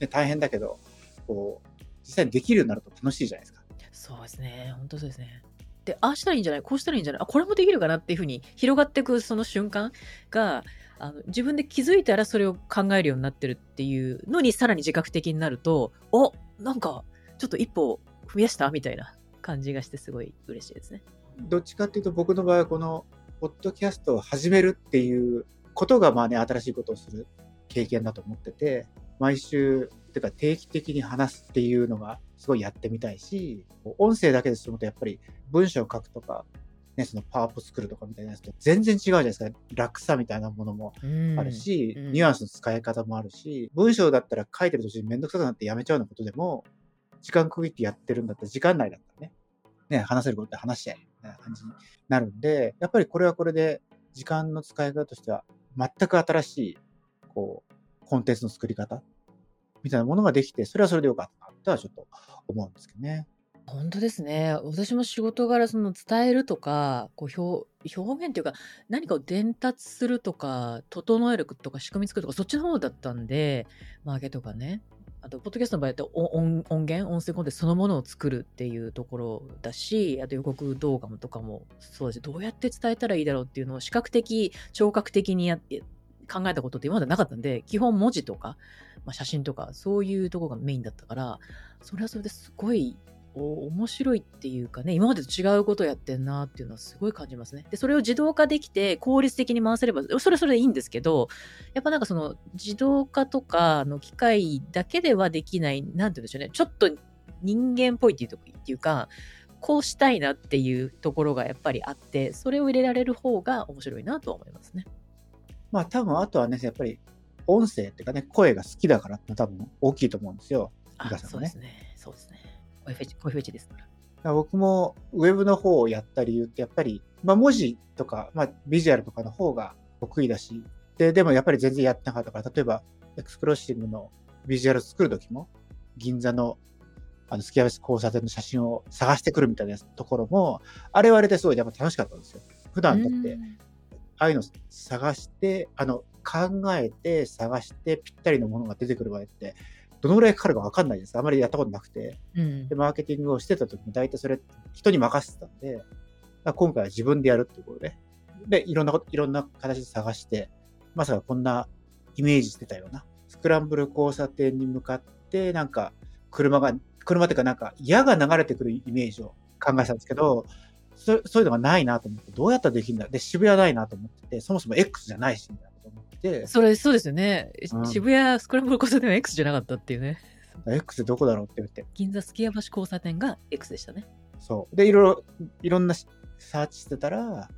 ね、大変だけど、こう、実際にできるようになると楽しいじゃないですか。そうですね。本当そうですね。でああしたらいいんじゃない？こうしたらいいんじゃない？あこれもできるかなっていうふうに広がっていくその瞬間があの自分で気づいたらそれを考えるようになってるっていうのにさらに自覚的になるとおなんかちょっと一歩踏み出したみたいな感じがしてすごい嬉しいですね。どっちかっていうと、僕の場合はこの、ポッドキャストを始めるっていうことが、まあね、新しいことをする経験だと思ってて、毎週っ、ていうか定期的に話すっていうのがすごいやってみたいし、音声だけで済むとやっぱり文章を書くとか、ね、そのパワーポ作るとかみたいなやつと全然違うじゃないですか。楽さみたいなものもあるし、うんニュアンスの使い方もあるし、文章だったら書いてる途中にめんどくさくなってやめちゃうようなことでも、時間区切ってやってるんだったら時間内だったらね、ね、話せることって話しちゃえ、みたいな感じになるんで、やっぱりこれはこれで時間の使い方としては全く新しい、こう、コンテンツの作り方みたいなものができて、それはそれでよかったとはちょっと思うんですけどね。本当ですね。私も仕事柄その伝えるとか、こう表表現っていうか何かを伝達するとか、整えるとか仕組み作るとか、そっちの方だったんで、マーケとかね。あと、ポッドキャストの場合だと音音源、音声コンテンツそのものを作るっていうところだし、あと予告動画もとかもそうだし、どうやって伝えたらいいだろうっていうのを視覚的、聴覚的にやって考えたことって今までなかったんで、基本文字とか、まあ、写真とか、そういうとこがメインだったから、それはそれですごいお面白いっていうかね、今までと違うことをやってんなっていうのはすごい感じますね。で、それを自動化できて効率的に回せれば、それはそれでいいんですけど、やっぱなんかその自動化とかの機械だけではできない、なんて言うんでしょうね、ちょっと人間っぽいっていうていうか、こうしたいなっていうところがやっぱりあって、それを入れられる方が面白いなとは思いますね。まあ多分あとはね、やっぱり音声っていうかね、声が好きだからって多分大きいと思うんですよ。あさんもねそうですね。そうですね。声フェチ、声フェチですから。だから僕もウェブの方をやった理由ってやっぱり、まあ文字とか、まあビジュアルとかの方が得意だし、で、でもやっぱり全然やってなかったから、例えばエクスクロッシングのビジュアル作るときも、銀座のあの、スキヤベス交差点の写真を探してくるみたいなところも、あれはあれですごいやっぱ楽しかったんですよ。普段だって、うんああいうの探して、あの、考えて探してぴったりのものが出てくる場合って、どのぐらいかかるかわかんないです。あまりやったことなくて。うんで、マーケティングをしてた時も大体それ人に任せてたんで、今回は自分でやるっていうことで、で、いろんなこと、いろんな形で探して、まさかこんなイメージしてたような、スクランブル交差点に向かって、なんか、車が、車っていうかなんか、矢が流れてくるイメージを考えてたんですけど、そそういうのがないなと思って、どうやったらできるんだで、渋谷ないなと思ってて、そもそも X じゃないし、みたいな思ってて、それ、そうですよね。うん渋谷スクランブル交差点は X じゃなかったっていうね。X どこだろうって言って、銀座すきや橋交差点が X でしたね。そう。で、いろいろ、いろんなしサーチしてたら、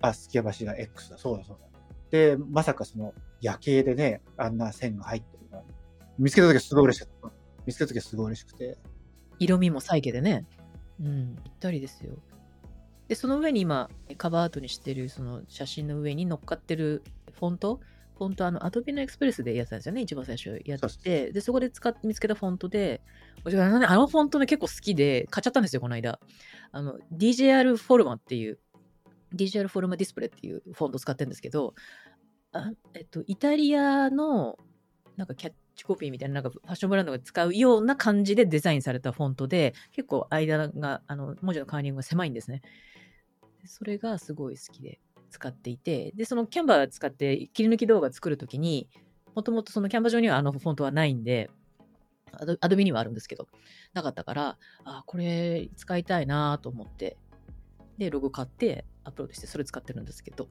あ、すきや橋が X だ、そうだ、そうだ。で、まさかその夜景でね、あんな線が入ってるの見つけた時はすごい嬉しかった。見つけた時はすごい嬉しくて。色味もサイケでね。うん、ぴったりですよ。で、その上に今、カバーアートにしてるその写真の上に乗っかってるフォント？フォントあの、アドビのエクスプレスでやってたんですよね、一番最初やって。で、そこで使って見つけたフォントで、私あのねあのフォントね、結構好きで、買っちゃったんですよ、この間。あの、DJR フォルマっていう、DJR フォルマディスプレイっていうフォント使ってるんですけど、あえっと、イタリアの、なんかキャッチコピーみたいな、なんかファッションブランドが使うような感じでデザインされたフォントで、結構間が、あの、文字のカーニングが狭いんですね。それがすごい好きで使っていて、で、そのキャンバー使って切り抜き動画作るときに、もともとそのキャンバー上にはあのフォントはないんで、アドアドビにはあるんですけど、なかったから、あ、これ使いたいなと思って、で、ロゴ買ってアップロードしてそれ使ってるんですけど、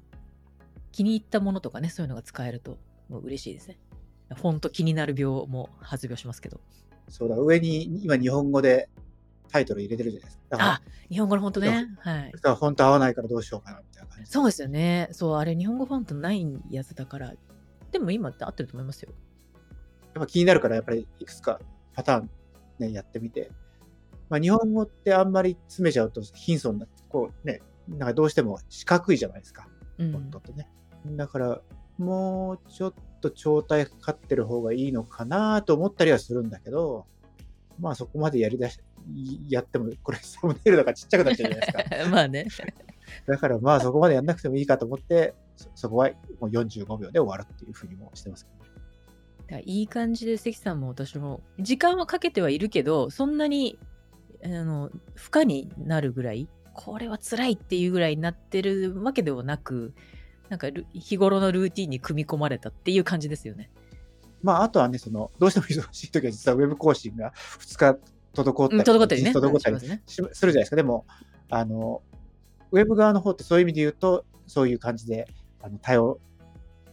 気に入ったものとかね、そういうのが使えるともう嬉しいですね。フォント気になる病も発病しますけど。そうだ、上に今日本語でタイトル入れてるじゃないですか。あ、日本語のフォントね。はい。だから本当合わないからどうしようかな、みたいな感じ。そうですよね。そう、あれ日本語フォントないやつだから。でも今って合ってると思いますよ。やっぱ気になるから、やっぱりいくつかパターンね、やってみて。まあ日本語ってあんまり詰めちゃうと貧相になって、こうね、なんかどうしても四角いじゃないですか。うんフォントってね。だから、もうちょっと超体かかってる方がいいのかなと思ったりはするんだけど、まあそこまでやりだし、やっても、これサムネイルだからちっちゃくなっちゃうじゃないですか。[laughs] まあね。だからまあそこまでやんなくてもいいかと思って、そそこはもう45秒で終わるっていうふうにもしてますけどね。いい感じで関さんも私も時間はかけてはいるけどそんなにあの負荷になるぐらいこれは辛いっていうぐらいになってるわけではなくなんかル日頃のルーティンに組み込まれたっていう感じですよね。まああとはね、その、どうしても忙しい時は実はウェブ更新が2日滞ったうんり、滞ったりね。実滞ったりすね。しするじゃないですか。でも、あの、ウェブ側の方ってそういう意味で言うと、そういう感じで、あの、対応、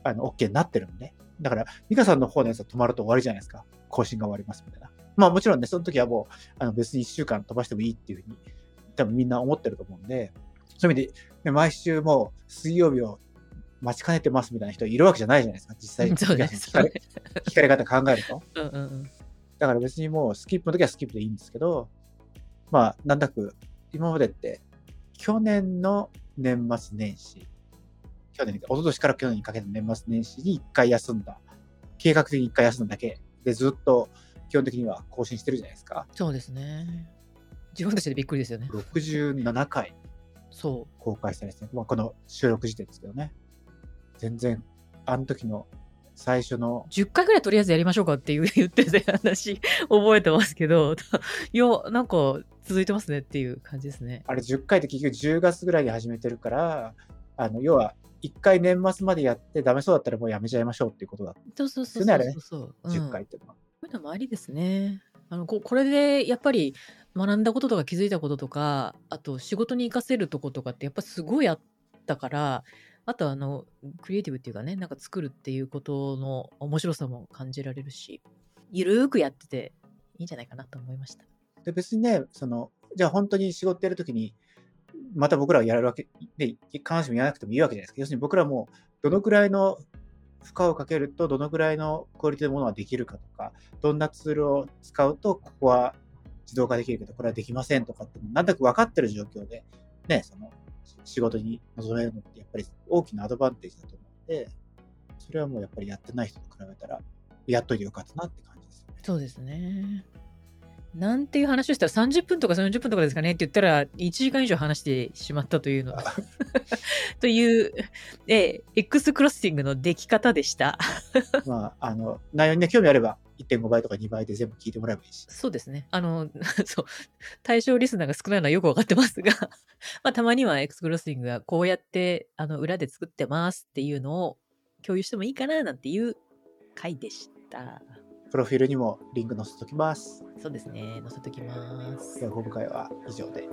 あの、OK になってるんで。だから、ミカさんの方のやつは止まると終わりじゃないですか。更新が終わりますみたいな。まあもちろんね、その時はもう、あの、別に1週間飛ばしてもいいっていうふうに、多分みんな思ってると思うんで、そういう意味で、ね、毎週もう水曜日を待ちかねてますみたいな人いるわけじゃないじゃないですか。実際、そうね。ミカさんの聞かれ聞かれ方考えると。うんうんうん。だから別にもうスキップの時はスキップでいいんですけど、まあ、なんだく、今までって、去年の年末年始、去年、一昨年から去年にかけての年末年始に一回休んだ、計画的に一回休んだだけでずっと基本的には更新してるじゃないですか。そうですね。自分たちでびっくりですよね。67回そ公開されて、まあ、この収録時点ですけどね。全然、あの時の最初のう。10回ぐらいとりあえずやりましょうかっていう [laughs] 言ってて話覚えてますけど、[laughs] いや、なんか続いてますねっていう感じですね。あれ10回って結局10月ぐらいに始めてるから、あの、要は、1回年末までやってダメそうだったらもうやめちゃいましょうっていうことだ。そうそうそうそうそう。うん10回っていうのは。こういうのもありですね。あのここれでやっぱり学んだこととか気づいたこととか、あと仕事に活かせるとことかってやっぱすごいあったから、あとあの、クリエイティブっていうかね、なんか作るっていうことの面白さも感じられるし、ゆるーくやってていいんじゃないかなと思いました。で別にね、その、じゃあ本当に仕事やるときに、また僕らがやるわけで、必ずしもやらなくてもいいわけじゃないですか。要するに僕らもどのくらいの負荷をかけると、どのくらいのクオリティのものができるかとか、どんなツールを使うと、ここは自動化できるけど、これはできませんとかって、なんとなく分かってる状況で、ね、その、仕事に臨めるのって、やっぱり大きなアドバンテージだと思うので、それはもうやっぱりやってない人と比べたら、やっといてよかったなって感じですね。そうですね。なんていう話をしたら30分とか40分とかですかねって言ったら1時間以上話してしまったというの [laughs] という、えー X クロッシングの出来方でした。[laughs] まあ、あの、内容にね、興味あれば、1.5倍とか2倍で全部聞いてもらえばいいし。そうですね。あの、[laughs] そう、対象リスナーが少ないのはよくわかってますが、まあ、たまには X クロッシングがこうやって、あの、裏で作ってますっていうのを共有してもいいかななんていう回でした。プロフィールにもリンク載せときます。そうですね。載せときますで。は、今回は以上で。